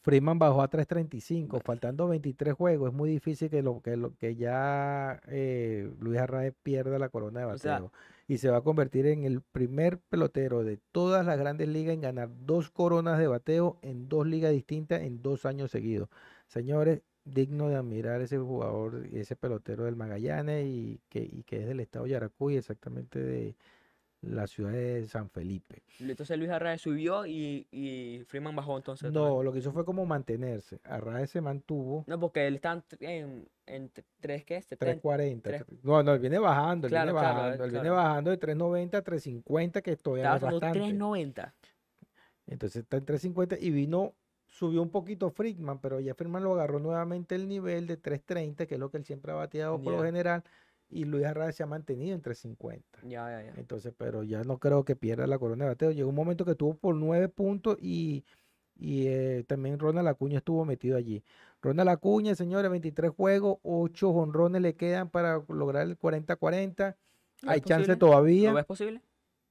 Freeman bajó a 3.35, faltando 23 juegos. Es muy difícil que, lo, que, lo, que ya eh, Luis Arraez pierda la corona de O sea- bateo. y se va a convertir en el primer pelotero de todas las grandes ligas en ganar dos coronas de bateo en dos ligas distintas en dos años seguidos. Señores, digno de admirar ese jugador y ese pelotero del Magallanes y que, y que es del estado de Yaracuy, exactamente de la ciudad de San Felipe. Entonces Luis Arraez subió y, y Freeman bajó entonces. No, lo que hizo fue como mantenerse. Arraez se mantuvo. No, porque él está en, en, en t- tres, ¿qué? 70. 340. tres- tre- No, no, él viene bajando, él Claro, viene claro, bajando, él viene bajando de 390 a 350, que todavía no Estaba es bastante. 3.90. Entonces está en 350 y vino, subió un poquito Friedman, pero ya Friedman lo agarró nuevamente el nivel de 330, que es lo que él siempre ha bateado por lo general, y Luis Arraez se ha mantenido en 350. Ya, ya, ya. Entonces, pero ya no creo que pierda la corona de bateo. Llegó un momento que tuvo por 9 puntos y, y eh, también Ronald Acuña estuvo metido allí. Ronald Acuña, señores, 23 juegos, 8 jonrones le quedan para lograr el 40-40. ¿Lo Hay chance posible? todavía. ¿Lo ves posible?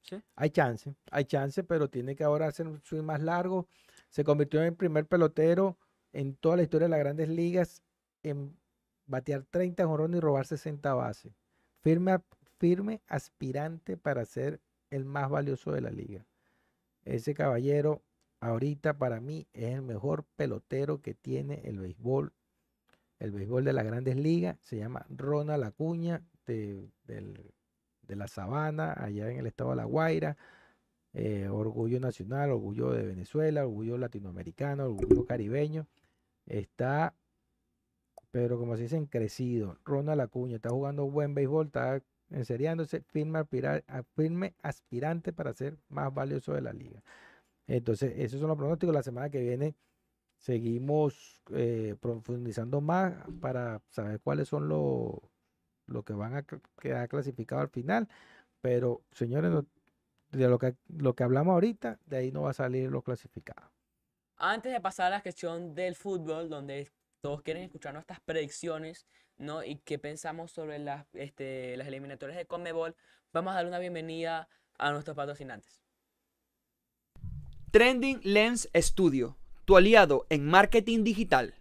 Sí. Hay chance, hay chance, pero tiene que ahora hacer un swing más largo. Se convirtió en el primer pelotero en toda la historia de las grandes ligas en batear 30 jonrones y robar 60 bases. Firme, firme aspirante para ser el más valioso de la liga. Ese caballero ahorita para mí es el mejor pelotero que tiene el béisbol. El béisbol de las grandes ligas se llama Ronald Acuña de, del- de la Sabana, allá en el estado de La Guaira. eh, orgullo nacional, orgullo de Venezuela, orgullo latinoamericano, orgullo caribeño. Está, pero como se dicen, crecido. Ronald Acuña está jugando buen béisbol, está enseriándose, firme, aspira- a- firme aspirante para ser más valioso de la liga. Entonces, esos son los pronósticos. La semana que viene seguimos eh, profundizando más para saber cuáles son los lo que van a quedar clasificados al final. Pero, señores, de lo que, lo que hablamos ahorita, de ahí no va a salir los clasificados. Antes de pasar a la sección del fútbol, donde todos quieren escuchar nuestras predicciones, ¿no? Y qué pensamos sobre las, este, las eliminatorias de Conmebol, vamos a dar una bienvenida a nuestros patrocinantes. Trending Lens Studio, tu aliado en marketing digital.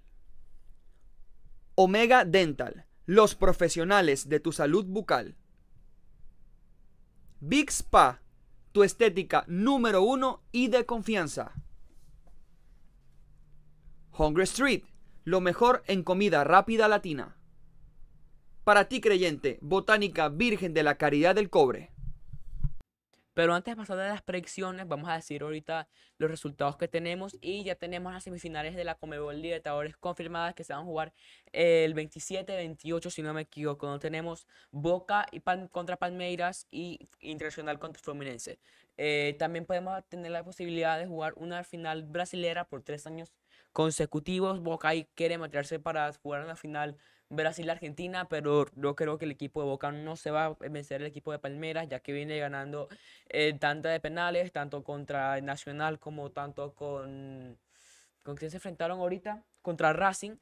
Omega Dental, Los profesionales de tu salud bucal. Big Spa, tu estética número uno y de confianza. Hungry Street, lo mejor en comida rápida latina. Para ti creyente, Botánica Virgen de la Caridad del Cobre. Pero antes de pasar a las predicciones, vamos a decir ahorita los resultados que tenemos y ya tenemos las semifinales de la Comebol Libertadores confirmadas que se van a jugar el 27-28, si no me equivoco. Donde tenemos Boca y Pal- contra Palmeiras y Internacional contra Fluminense. Eh, también podemos tener la posibilidad de jugar una final brasilera por tres años consecutivos. Boca ahí quiere meterse para jugar una final Brasil-Argentina, pero yo creo que el equipo de Boca no se va a vencer el equipo de Palmeiras, ya que viene ganando eh, de penales, tanto contra Nacional como tanto con... ¿Con quién se enfrentaron ahorita? Contra Racing.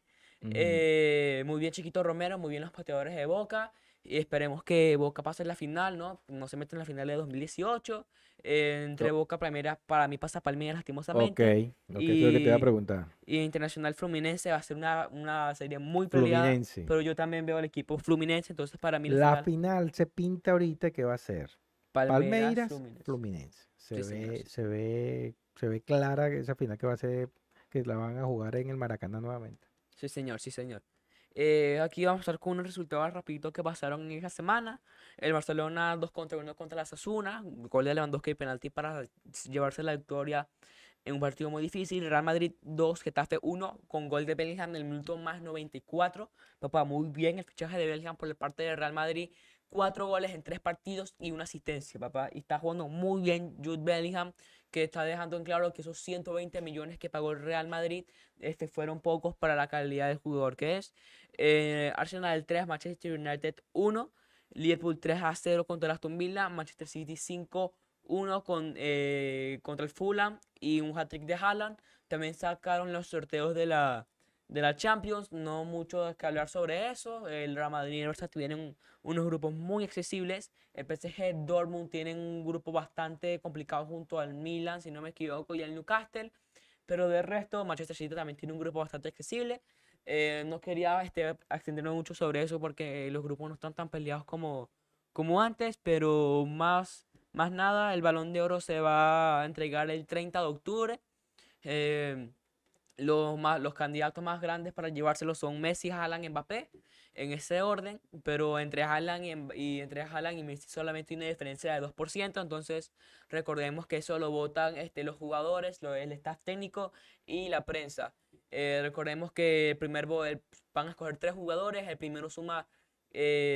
Eh, muy bien Chiquito Romero, muy bien los pateadores de Boca. Y esperemos que Boca pase en la final, ¿no? No se meta en la final de 2018. Eh, entre So- Boca Palmeiras, para mí pasa Palmeiras Ok, lastimosamente. ok, es lo que te iba a Y- preguntar. Y Internacional Fluminense va a ser una, una serie muy peleada. Fluminense. Pero yo también veo al equipo Fluminense, entonces para mí la La final, final se pinta ahorita que va a ser Palmeiras, Palmeiras, Fluminense. Fluminense. Se Sí, ve, sí. se ve, se ve clara esa final que va a ser, que la van a jugar en el Maracaná nuevamente. Sí, señor, sí, señor. Eh, aquí vamos a estar con unos resultados rapiditos que pasaron en esa semana. El Barcelona 2 contra 1 contra la Sasuna. Gol de Lewandowski y penalti para llevarse la victoria en un partido muy difícil. Real Madrid 2, Getafe 1 con gol de Bellingham en el minuto más 94. Papá, muy bien el fichaje de Bellingham por la parte de Real Madrid. Cuatro goles en tres partidos y una asistencia, papá. Y está jugando muy bien Jude Bellingham, que está dejando en claro que esos 120 millones que pagó el Real Madrid este, fueron pocos para la calidad del jugador que es. Eh, Arsenal 3, Manchester United 1, Liverpool 3 a 0 contra el Aston Villa, Manchester City 5 1 con, eh, contra el Fulham y un hat-trick de Haaland. También sacaron los sorteos de la, de la Champions, no mucho que hablar sobre eso. El Real Madrid y el Barça tienen unos grupos muy accesibles. El PSG Dortmund tienen un grupo bastante complicado junto al Milan, si no me equivoco, y al Newcastle. Pero de resto, Manchester City también tiene un grupo bastante accesible. Eh, no quería este, extenderme mucho sobre eso porque los grupos no están tan peleados como, como antes, pero más, más nada, el balón de oro se va a entregar el 30 de octubre. Eh, los, más, los candidatos más grandes para llevárselo son Messi, Haaland Mbappé, en ese orden, pero entre Haaland y, y entre Haaland y Messi solamente hay una diferencia de 2%, entonces recordemos que eso lo votan este, los jugadores, lo- el staff técnico y la prensa. Eh, recordemos que el primer el- van a escoger tres jugadores, el primero suma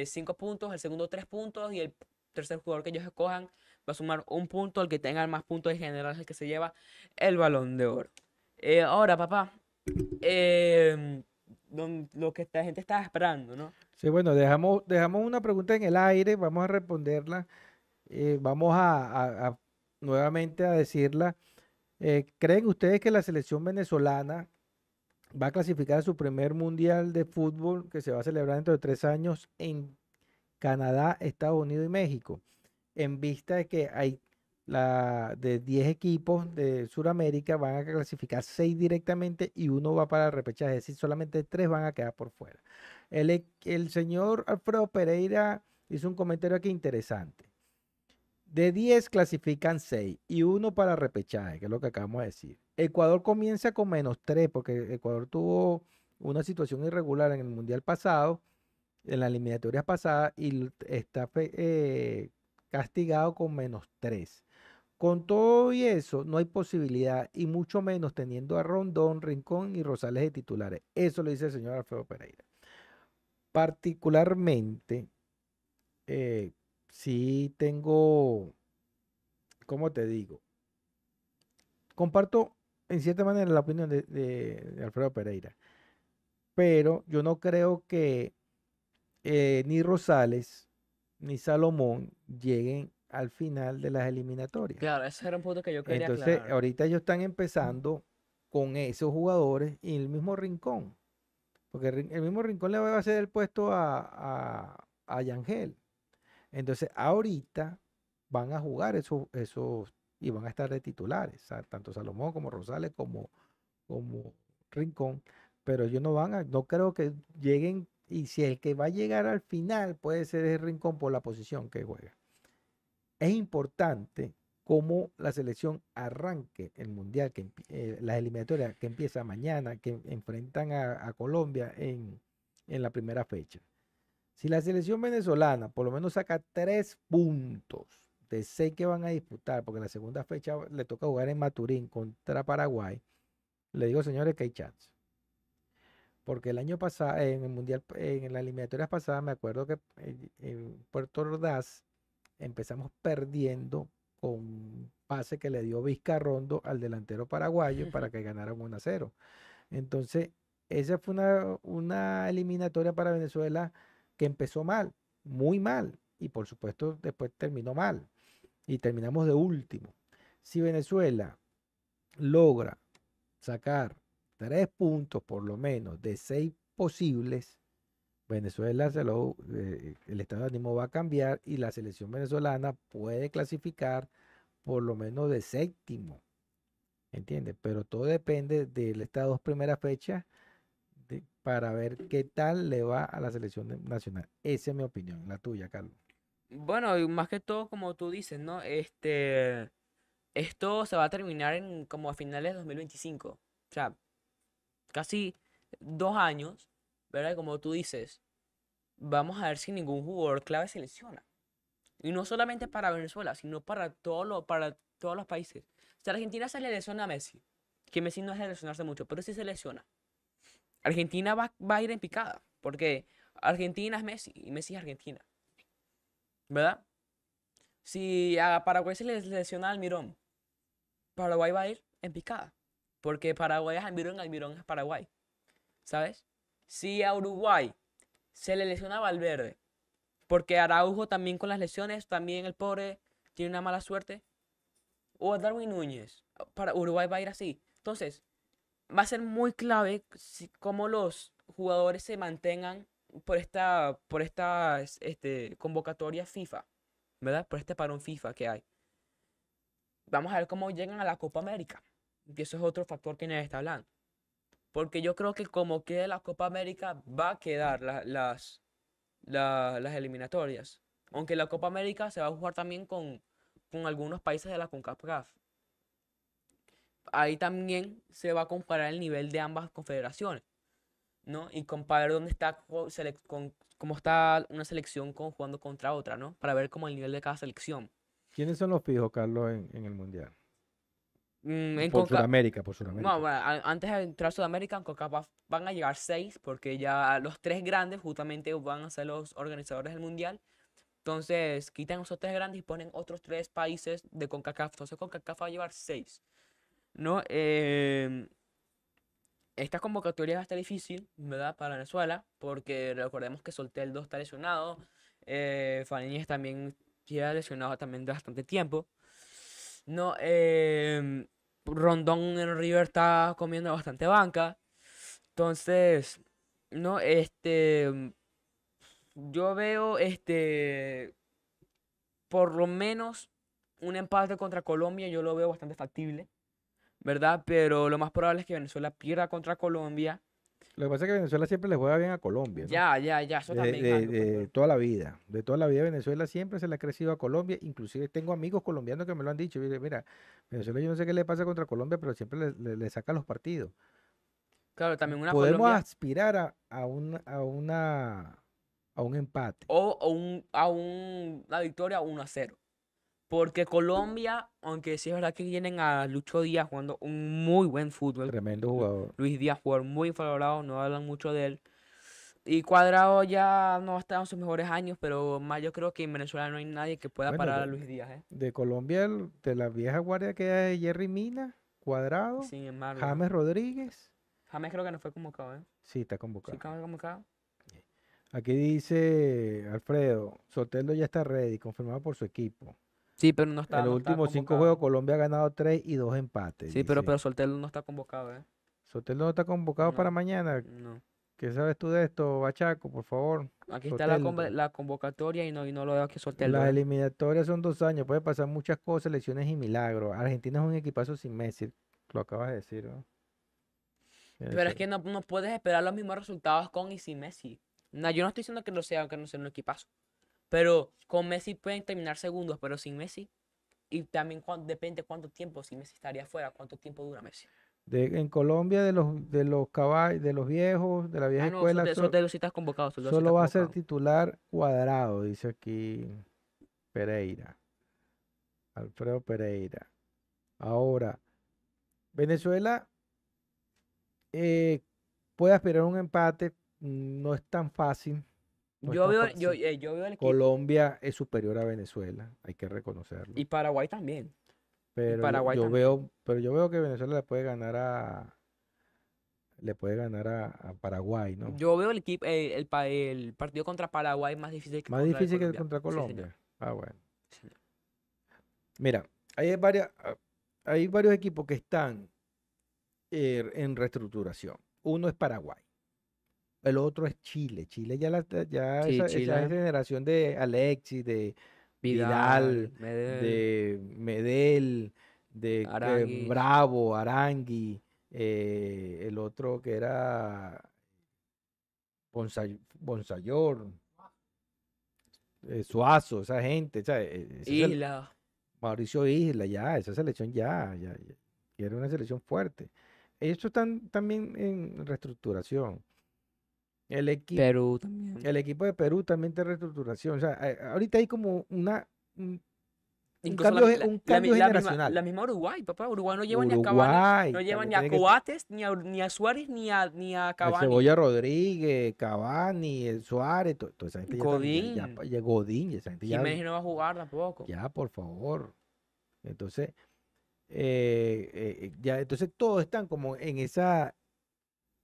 5 puntos, el segundo 3 puntos y el tercer jugador que ellos escojan va a sumar un punto, el que tenga más puntos en general es el que se lleva el balón de oro. Eh, ahora, papá, don- lo que esta gente estaba esperando, ¿no? Sí, bueno, dejamos, dejamos una pregunta en el aire, vamos a responderla. eh, vamos a, a- a- nuevamente a decirla. Eh, ¿creen ustedes que la selección venezolana va a clasificar a su primer mundial de fútbol que se va a celebrar dentro de tres años en Canadá, Estados Unidos y México? En vista de que hay de 10 equipos de Sudamérica van a clasificar 6 directamente y uno va para el repechaje, es decir, solamente 3 van a quedar por fuera. El, señor Alfredo Pereira hizo un comentario aquí interesante. De 10 clasifican 6 y uno para repechaje, que es lo que acabamos de decir. Ecuador comienza con menos 3 porque Ecuador tuvo una situación irregular en el mundial pasado, en las eliminatorias pasadas, y está eh, castigado con menos 3. Con todo y eso, no hay posibilidad, y mucho menos teniendo a Rondón, Rincón y Rosales de titulares. Eso lo dice el señor Alfredo Pereira. Particularmente, eh, sí tengo, ¿cómo te digo? Comparto en cierta manera la opinión de, Alfredo Pereira, pero yo no creo que eh, ni Rosales ni Salomón lleguen al final de las eliminatorias. Claro, ese era un punto que yo quería Entonces, aclarar. ahorita ellos están empezando con esos jugadores y el mismo Rincón. Porque el mismo Rincón le va a hacer el puesto a, a, a Yangel. Entonces, ahorita van a jugar esos, esos y van a estar de titulares, tanto Salomón como Rosales como, como Rincón. Pero ellos no van a, no creo que lleguen y si el que va a llegar al final puede ser el Rincón por la posición que juega. Es importante cómo la selección arranque el mundial, que eh, las eliminatorias que empieza mañana, que enfrentan a, Colombia en, en la primera fecha. Si la selección venezolana por lo menos saca tres puntos de seis que van a disputar, porque la segunda fecha le toca jugar en Maturín contra Paraguay, le digo señores que hay chance. Porque el año pasado, en el mundial, en las eliminatorias pasadas, me acuerdo que en, en Puerto Ordaz empezamos perdiendo con pase que le dio Vizcarrondo al delantero paraguayo para que ganaran 1 a 0. Entonces, esa fue una, una eliminatoria para Venezuela que empezó mal, muy mal, y por supuesto después terminó mal, y terminamos de último. Si Venezuela logra sacar tres puntos por lo menos de seis posibles, Venezuela se lo, eh, el estado de ánimo va a cambiar y la selección venezolana puede clasificar por lo menos de séptimo. ¿Entiendes? Pero todo depende de estas dos primeras fechas para ver qué tal le va a la selección nacional. Esa es mi opinión, la tuya, Carlos. Bueno, y más que todo, como tú dices, ¿no? Este, esto se va a terminar en como a finales de 2025. O sea, casi dos años, ¿verdad? Como tú dices, vamos a ver si ningún jugador clave se lesiona. Y no solamente para Venezuela, sino para, todo lo, para todos los países. O sea, Argentina se le lesiona a Messi, que Messi no es de lesionarse mucho, pero sí se lesiona. Argentina va, va a ir en picada, porque Argentina es Messi y Messi es Argentina. ¿Verdad? Si a Paraguay se le lesiona Almirón, Paraguay va a ir en picada. Porque Paraguay es Almirón, Almirón es Paraguay. ¿Sabes? Si a Uruguay se le lesiona a Valverde, porque Araujo también con las lesiones, también el pobre tiene una mala suerte. O a Darwin Núñez, para Uruguay va a ir así. Entonces, va a ser muy clave cómo los jugadores se mantengan por esta, por este, convocatoria FIFA, ¿verdad? Por este parón FIFA que hay. Vamos a ver cómo llegan a la Copa América. Que eso es otro factor que nadie está hablando. Porque yo creo que como quede la Copa América, va a quedar la- las, la- las eliminatorias. Aunque la Copa América se va a jugar también con, con algunos países de la CONCACAF. Ahí también se va a comparar el nivel de ambas confederaciones. ¿no? Y comparar dónde está, con, cómo está una selección con- jugando contra otra, ¿no? Para ver como el nivel de cada selección. ¿Quiénes son los fijos, Carlos, en el Mundial? Mm, en por Conca- Sudamérica, por Sudamérica. No, bueno, antes de entrar a Sudamérica, en CONCACAF van a llegar seis, porque ya los tres grandes justamente van a ser los organizadores del Mundial. Entonces, quitan esos tres grandes y ponen otros tres países de CONCACAF. Entonces, CONCACAF va a llevar seis. ¿No? Em, esta convocatoria va a estar difícil, ¿verdad? Para Venezuela, porque recordemos que Solteldo está lesionado. Eh, también lleva lesionado también de bastante tiempo. No, em, Rondón en River está comiendo bastante banca. Entonces, no, este, yo veo, este, por lo menos un empate contra Colombia, yo lo veo bastante factible, ¿verdad? Pero lo más probable es que Venezuela pierda contra Colombia. Lo que pasa es que Venezuela siempre le juega bien a Colombia. ¿no? Ya, ya, ya, eso de, también de- algo, pues, de toda la vida. De toda la vida Venezuela siempre se le ha crecido a Colombia. Inclusive tengo amigos colombianos que me lo han dicho. Mira, mira, Venezuela yo no sé qué le pasa contra Colombia, pero siempre le, le- le saca los partidos. Claro, también una Podemos Colombia aspirar a, a, un, a, una, a un empate. o, o un, a un- una victoria 1 a 0. Porque Colombia, aunque sí es verdad que tienen a Lucho Díaz jugando un muy buen fútbol, Tremendo jugador. Luis Díaz jugador muy infravalorado, no hablan mucho de él. Y Cuadrado ya no está en sus mejores años, pero más yo creo que en Venezuela no hay nadie que pueda Bueno, parar a Luis Díaz, ¿eh? De Colombia, de la vieja guardia que es Jerry Mina, Cuadrado, Sin embargo, James Rodríguez. James creo que no fue convocado, ¿eh? Sí, está Sí, convocado. James convocado. Aquí dice Alfredo, Soteldo ya está ready, confirmado por su equipo. Sí, pero no está. en los no últimos cinco juegos Colombia ha ganado tres y dos empates. Sí, pero, dice. pero no está convocado, ¿eh? Soteldo no está convocado para mañana. No. ¿Qué sabes tú de esto, Bachaco, por favor? Aquí está la, convocatoria y no, y no lo veo que Soltero. Las eliminatorias son dos años, puede pasar muchas cosas, lesiones y milagros. Argentina es un equipazo sin Messi, lo acabas de decir, ¿no? Pero es que no, no puedes esperar los mismos resultados con y sin Messi. No, yo no estoy diciendo que no sea, que no sea un equipazo. Pero con Messi pueden terminar segundos, pero sin Messi. Y también cuan- depende cuánto tiempo, si Messi estaría fuera, cuánto tiempo dura Messi. De- en Colombia, de los, de los caballos, de los viejos, de la vieja Ah, no, escuela, so- solo va a ser titular cuadrado, dice aquí Pereira. Alfredo Pereira. Ahora, Venezuela eh, puede aspirar a un empate, no es tan fácil. No es Yo veo, yo, eh, yo veo el equipo. Colombia es superior a Venezuela, hay que reconocerlo. Y Paraguay también. Pero yo- Paraguay yo, también. veo, pero yo veo que Venezuela le puede ganar a le puede ganar a, a Paraguay, ¿no? Yo veo el equipo, el, el, el partido contra Paraguay más difícil que Más contra el difícil que Colombia. contra Sí, señor. Colombia. Ah, bueno. Sí. Mira, hay varias, ah, hay varios equipos que están eh, en reestructuración. Uno es Paraguay. El otro es Chile. Chile ya, la, ya Sí, esa, generación de Alexis, de Vidal, Medel, de Medel, de eh. Bravo, Arangui, eh, el otro que era Bonsay- Bonsayor, eh, Suazo, esa gente, esa Isla. Mauricio Isla, ya, esa selección ya, ya, ya, era una selección fuerte. Ellos están también en reestructuración. El equipo, Perú también. el equipo de Perú también en reestructuración. O sea, eh, ahorita hay como una, un- cambio la, la- un la cambio mi- la misma, generacional. la misma Uruguay, papá. Uruguay no lleva ni a Cavani. Uruguay, No lleva ni a tiene que- Coates, ni a, ni a Suárez, ni a, ni a El Cavani. Cebolla Rodríguez, Cavani, el Suárez, to- toda esa gente ya está- ya- ya, Godín. ya Godín, esa gente ya, Jiménez no va a jugar tampoco. ya, por favor. Entonces, eh, eh, ya, entonces todos están como en esa,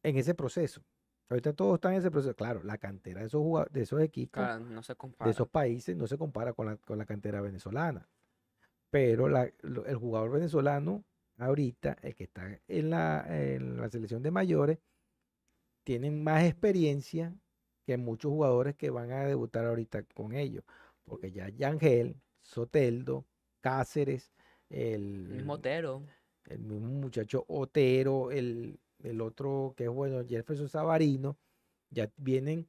en ese proceso. Ahorita todos están en ese proceso. Claro, la cantera de esos de esos equipos, No se de esos países, no se compara con la, con la cantera venezolana. Pero la- el jugador venezolano, ahorita, el que está en la, en la selección de mayores, tienen más experiencia que muchos jugadores que van a debutar ahorita con ellos. Porque ya Yangel, Soteldo, Cáceres, El mismo Otero. el mismo muchacho Otero, el, el otro que es bueno, Jefferson Savarino, ya vienen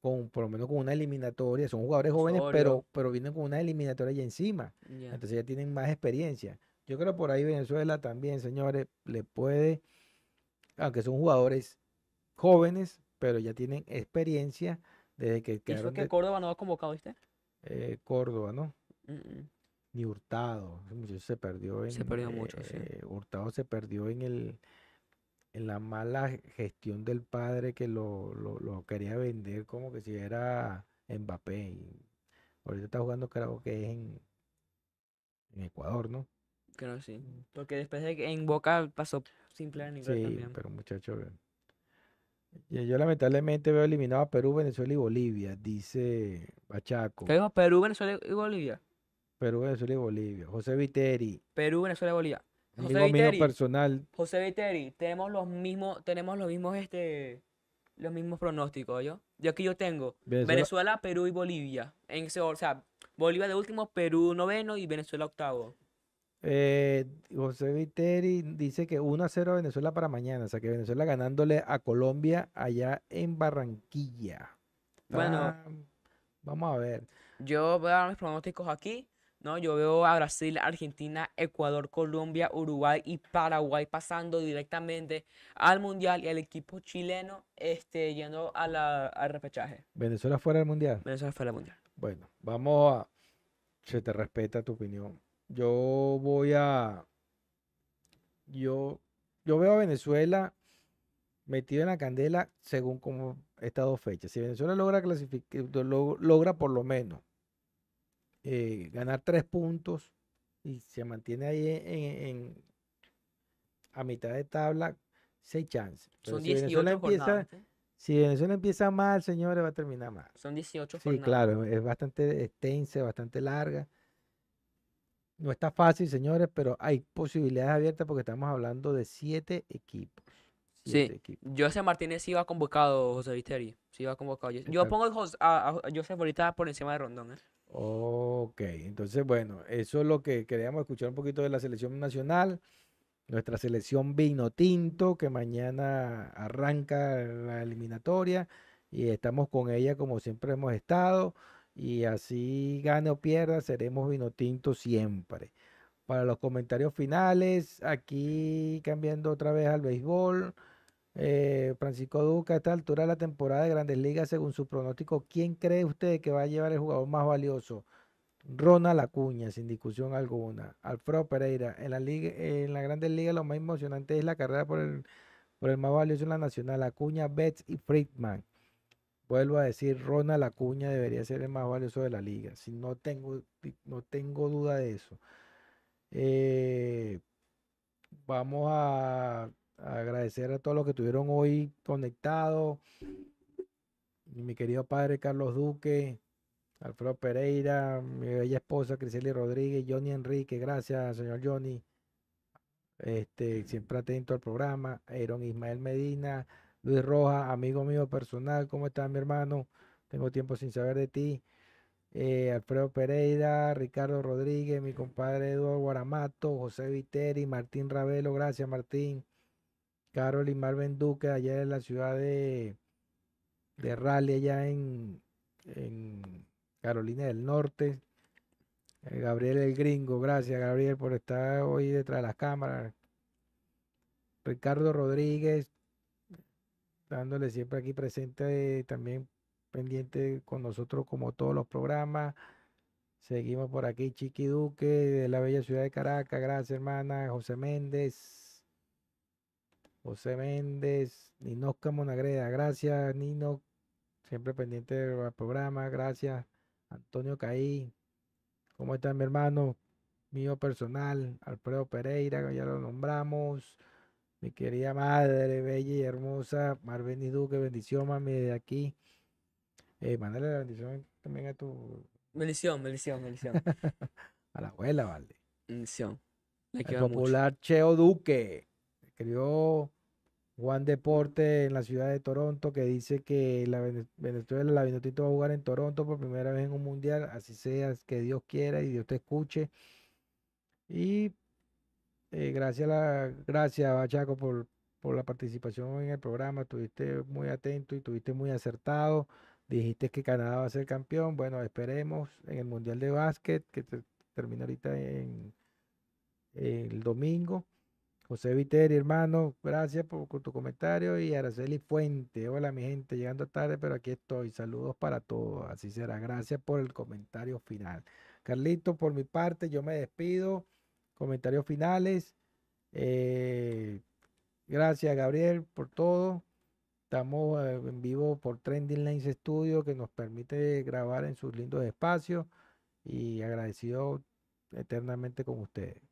con, por lo menos con una eliminatoria, son jugadores jóvenes, pero, pero vienen con una eliminatoria ya encima. Entonces ya tienen más experiencia. Yo creo por ahí Venezuela también, señores, le puede, aunque son jugadores jóvenes, pero ya tienen experiencia desde que ¿Y eso que de Córdoba no va convocado, viste? eh, Córdoba, ¿no? Mm, mm. Ni Hurtado, se perdió en, Se perdió mucho, sí. eh, Hurtado se perdió en el en la mala gestión del padre que lo, lo, lo quería vender como que si era Mbappé. Y ahorita está jugando creo que es en, en Ecuador, ¿no? Creo que sí. Porque después de que en Boca pasó simple a nivel Sí, también. pero muchacho. Yo, yo lamentablemente veo eliminado a Perú, Venezuela y Bolivia, dice Bachaco. ¿Qué dijo? Perú, Venezuela y Bolivia. Perú, Venezuela y Bolivia. José Viteri, Perú, Venezuela y Bolivia. José amigo mío Viteri. personal, José Viteri, tenemos los mismos, tenemos los mismos, este, los mismos pronósticos, ¿yo? Yo aquí yo tengo Venezuela- Venezuela, Perú y Bolivia. En ese, o sea, Bolivia de último, Perú noveno y Venezuela octavo. Eh, José Viteri dice que 1 a 0 Venezuela para mañana, o sea que Venezuela ganándole a Colombia allá en Barranquilla. Bueno. Vamos a ver. Yo voy a dar mis pronósticos aquí, ¿no? Yo veo a Brasil, Argentina, Ecuador, Colombia, Uruguay y Paraguay pasando directamente al Mundial y el equipo chileno este, yendo a la, al repechaje. Venezuela fuera del mundial. Venezuela fue al Mundial. Bueno, vamos a. Se te respeta tu opinión. Yo voy a. Yo, yo veo a Venezuela metido en la candela según como estas dos fechas. Si Venezuela logra clasificar, logra por lo menos eh, ganar tres puntos y se mantiene ahí en, en- a mitad de tabla, seis chances. Pero Son si Venezuela 18 empieza, jornadas. ¿eh? si Venezuela empieza mal, señores, va a terminar mal. Son 18 Sí, jornadas. claro, es bastante extensa, bastante larga. No está fácil, señores, pero hay posibilidades abiertas porque estamos hablando de siete equipos. Siete Sí. equipos. José Martínez sí va convocado, José Viteri. Sí va convocado. Yo, pongo a, a, a José ahorita por encima de Rondón. ¿eh? Ok, entonces bueno, eso es lo que queríamos escuchar un poquito de la selección nacional. Nuestra selección vino tinto que mañana arranca la eliminatoria y estamos con ella como siempre hemos estado. Y así gane o pierda, seremos vino tinto siempre. Para los comentarios finales, aquí cambiando otra vez al béisbol. Eh, Francisco Duca, a esta altura de la temporada de Grandes Ligas, según su pronóstico, ¿quién cree usted que va a llevar el jugador más valioso? Ronald Acuña, sin discusión alguna. Alfredo Pereira, en la liga, en la Grandes Ligas lo más emocionante es la carrera por el, por el más valioso en la nacional. Acuña, Betts y Friedman. Vuelvo a decir, Ronald Acuña debería ser el más valioso de la liga. Si no tengo, no tengo duda de eso. Eh, vamos a agradecer a todos los que estuvieron hoy conectados. Mi querido padre Carlos Duque, Alfredo Pereira, mi bella esposa Criseli Rodríguez, Johnny Enrique, gracias, señor Johnny. Este, siempre atento al programa. Aaron Ismael Medina, Luis Rojas, amigo mío personal, ¿cómo estás, mi hermano? Tengo tiempo sin saber de ti. Eh, Alfredo Pereira, Ricardo Rodríguez, mi compadre Eduardo Guaramato, José Viteri, Martín Ravelo, gracias Martín. Carol y Marvin Duque, allá en la ciudad de, de Raleigh, allá en, en Carolina del Norte. Eh, Gabriel el Gringo, gracias Gabriel por estar hoy detrás de las cámaras. Ricardo Rodríguez, dándole siempre aquí presente, también pendiente con nosotros como todos los programas. Seguimos por aquí, Chiqui Duque, de la bella ciudad de Caracas, gracias hermana, José Méndez, José Méndez, Ninosca Monagreda, gracias Nino, siempre pendiente del programa, gracias Antonio Caí, ¿cómo está mi hermano? Mío personal, Alfredo Pereira, ya lo nombramos, mi querida madre, bella y hermosa, Marveni Duque, bendición mami de aquí. Eh, mándale la bendición también a tu, Bendición, bendición, bendición. [LAUGHS] a la abuela, vale. bendición. El mucho. popular Cheo Duque. Escribió Juan Deporte en la ciudad de Toronto que dice que la Vene- Venezuela, la Vinotinto va a jugar en Toronto por primera vez en un mundial. Así sea, que Dios quiera y Dios te escuche. Y eh, gracias, a la, gracias Bachaco por, por la participación en el programa. Estuviste muy atento y estuviste muy acertado. Dijiste que Canadá va a ser campeón. Bueno, esperemos en el Mundial de Básquet que te- termina ahorita en el domingo. José Viteri, hermano, gracias por, tu comentario. Y Araceli Fuente, hola mi gente, llegando tarde, pero aquí estoy. Saludos para todos, así será. Gracias por el comentario final. Carlito, por mi parte, yo me despido. Comentarios finales. Eh, gracias, Gabriel, por todo. Estamos eh, en vivo por Trending Lines Studio, que nos permite grabar en sus lindos espacios. Y agradecido eternamente con ustedes.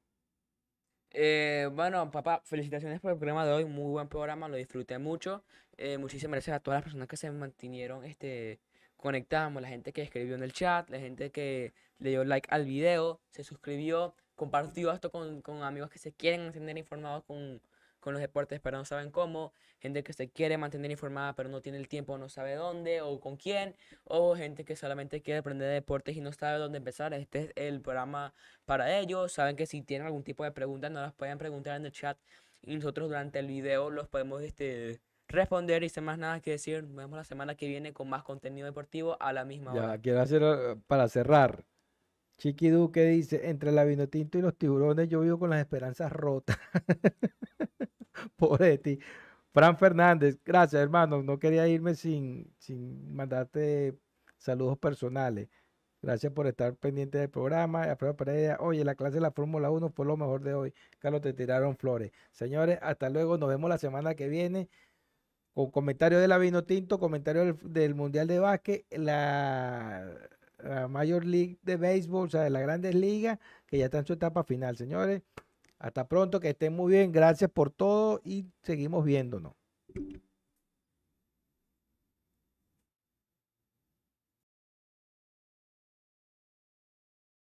Eh, bueno, papá, felicitaciones por el programa de hoy, muy buen programa, lo disfruté mucho. Eh, muchísimas gracias a todas las personas que se mantuvieron este, conectadas, la gente que escribió en el chat, la gente que le dio like al video, se suscribió, compartió esto con, con amigos que se quieren mantener informados con, con los deportes pero no saben cómo, gente que se quiere mantener informada pero no tiene el tiempo, no sabe dónde o con quién, o gente que solamente quiere aprender de deportes y no sabe dónde empezar. Este es el programa para ellos. Saben que si tienen algún tipo de preguntas, nos las pueden preguntar en el chat y nosotros durante el video los podemos este, responder y sin más nada que decir. Nos vemos la semana que viene con más contenido deportivo a la misma Ya, hora. quiero hacer eh, para cerrar. Chiqui Duque dice, entre la Vinotinto y los tiburones yo vivo con las esperanzas rotas. [LAUGHS] Pobre ti. Fran Fernández, gracias hermano. No quería irme sin, sin mandarte saludos personales. Gracias por estar pendiente del programa. Oye, la clase de la Fórmula 1 fue lo mejor de hoy. Carlos, te tiraron flores. Señores, hasta luego. Nos vemos la semana que viene con comentarios de la Vino Tinto, comentarios del, del Mundial de Básquet, la, Major League de Béisbol, o sea, de las grandes ligas, que ya está en su etapa final, señores. Hasta pronto, que estén muy bien. Gracias por todo y seguimos viéndonos.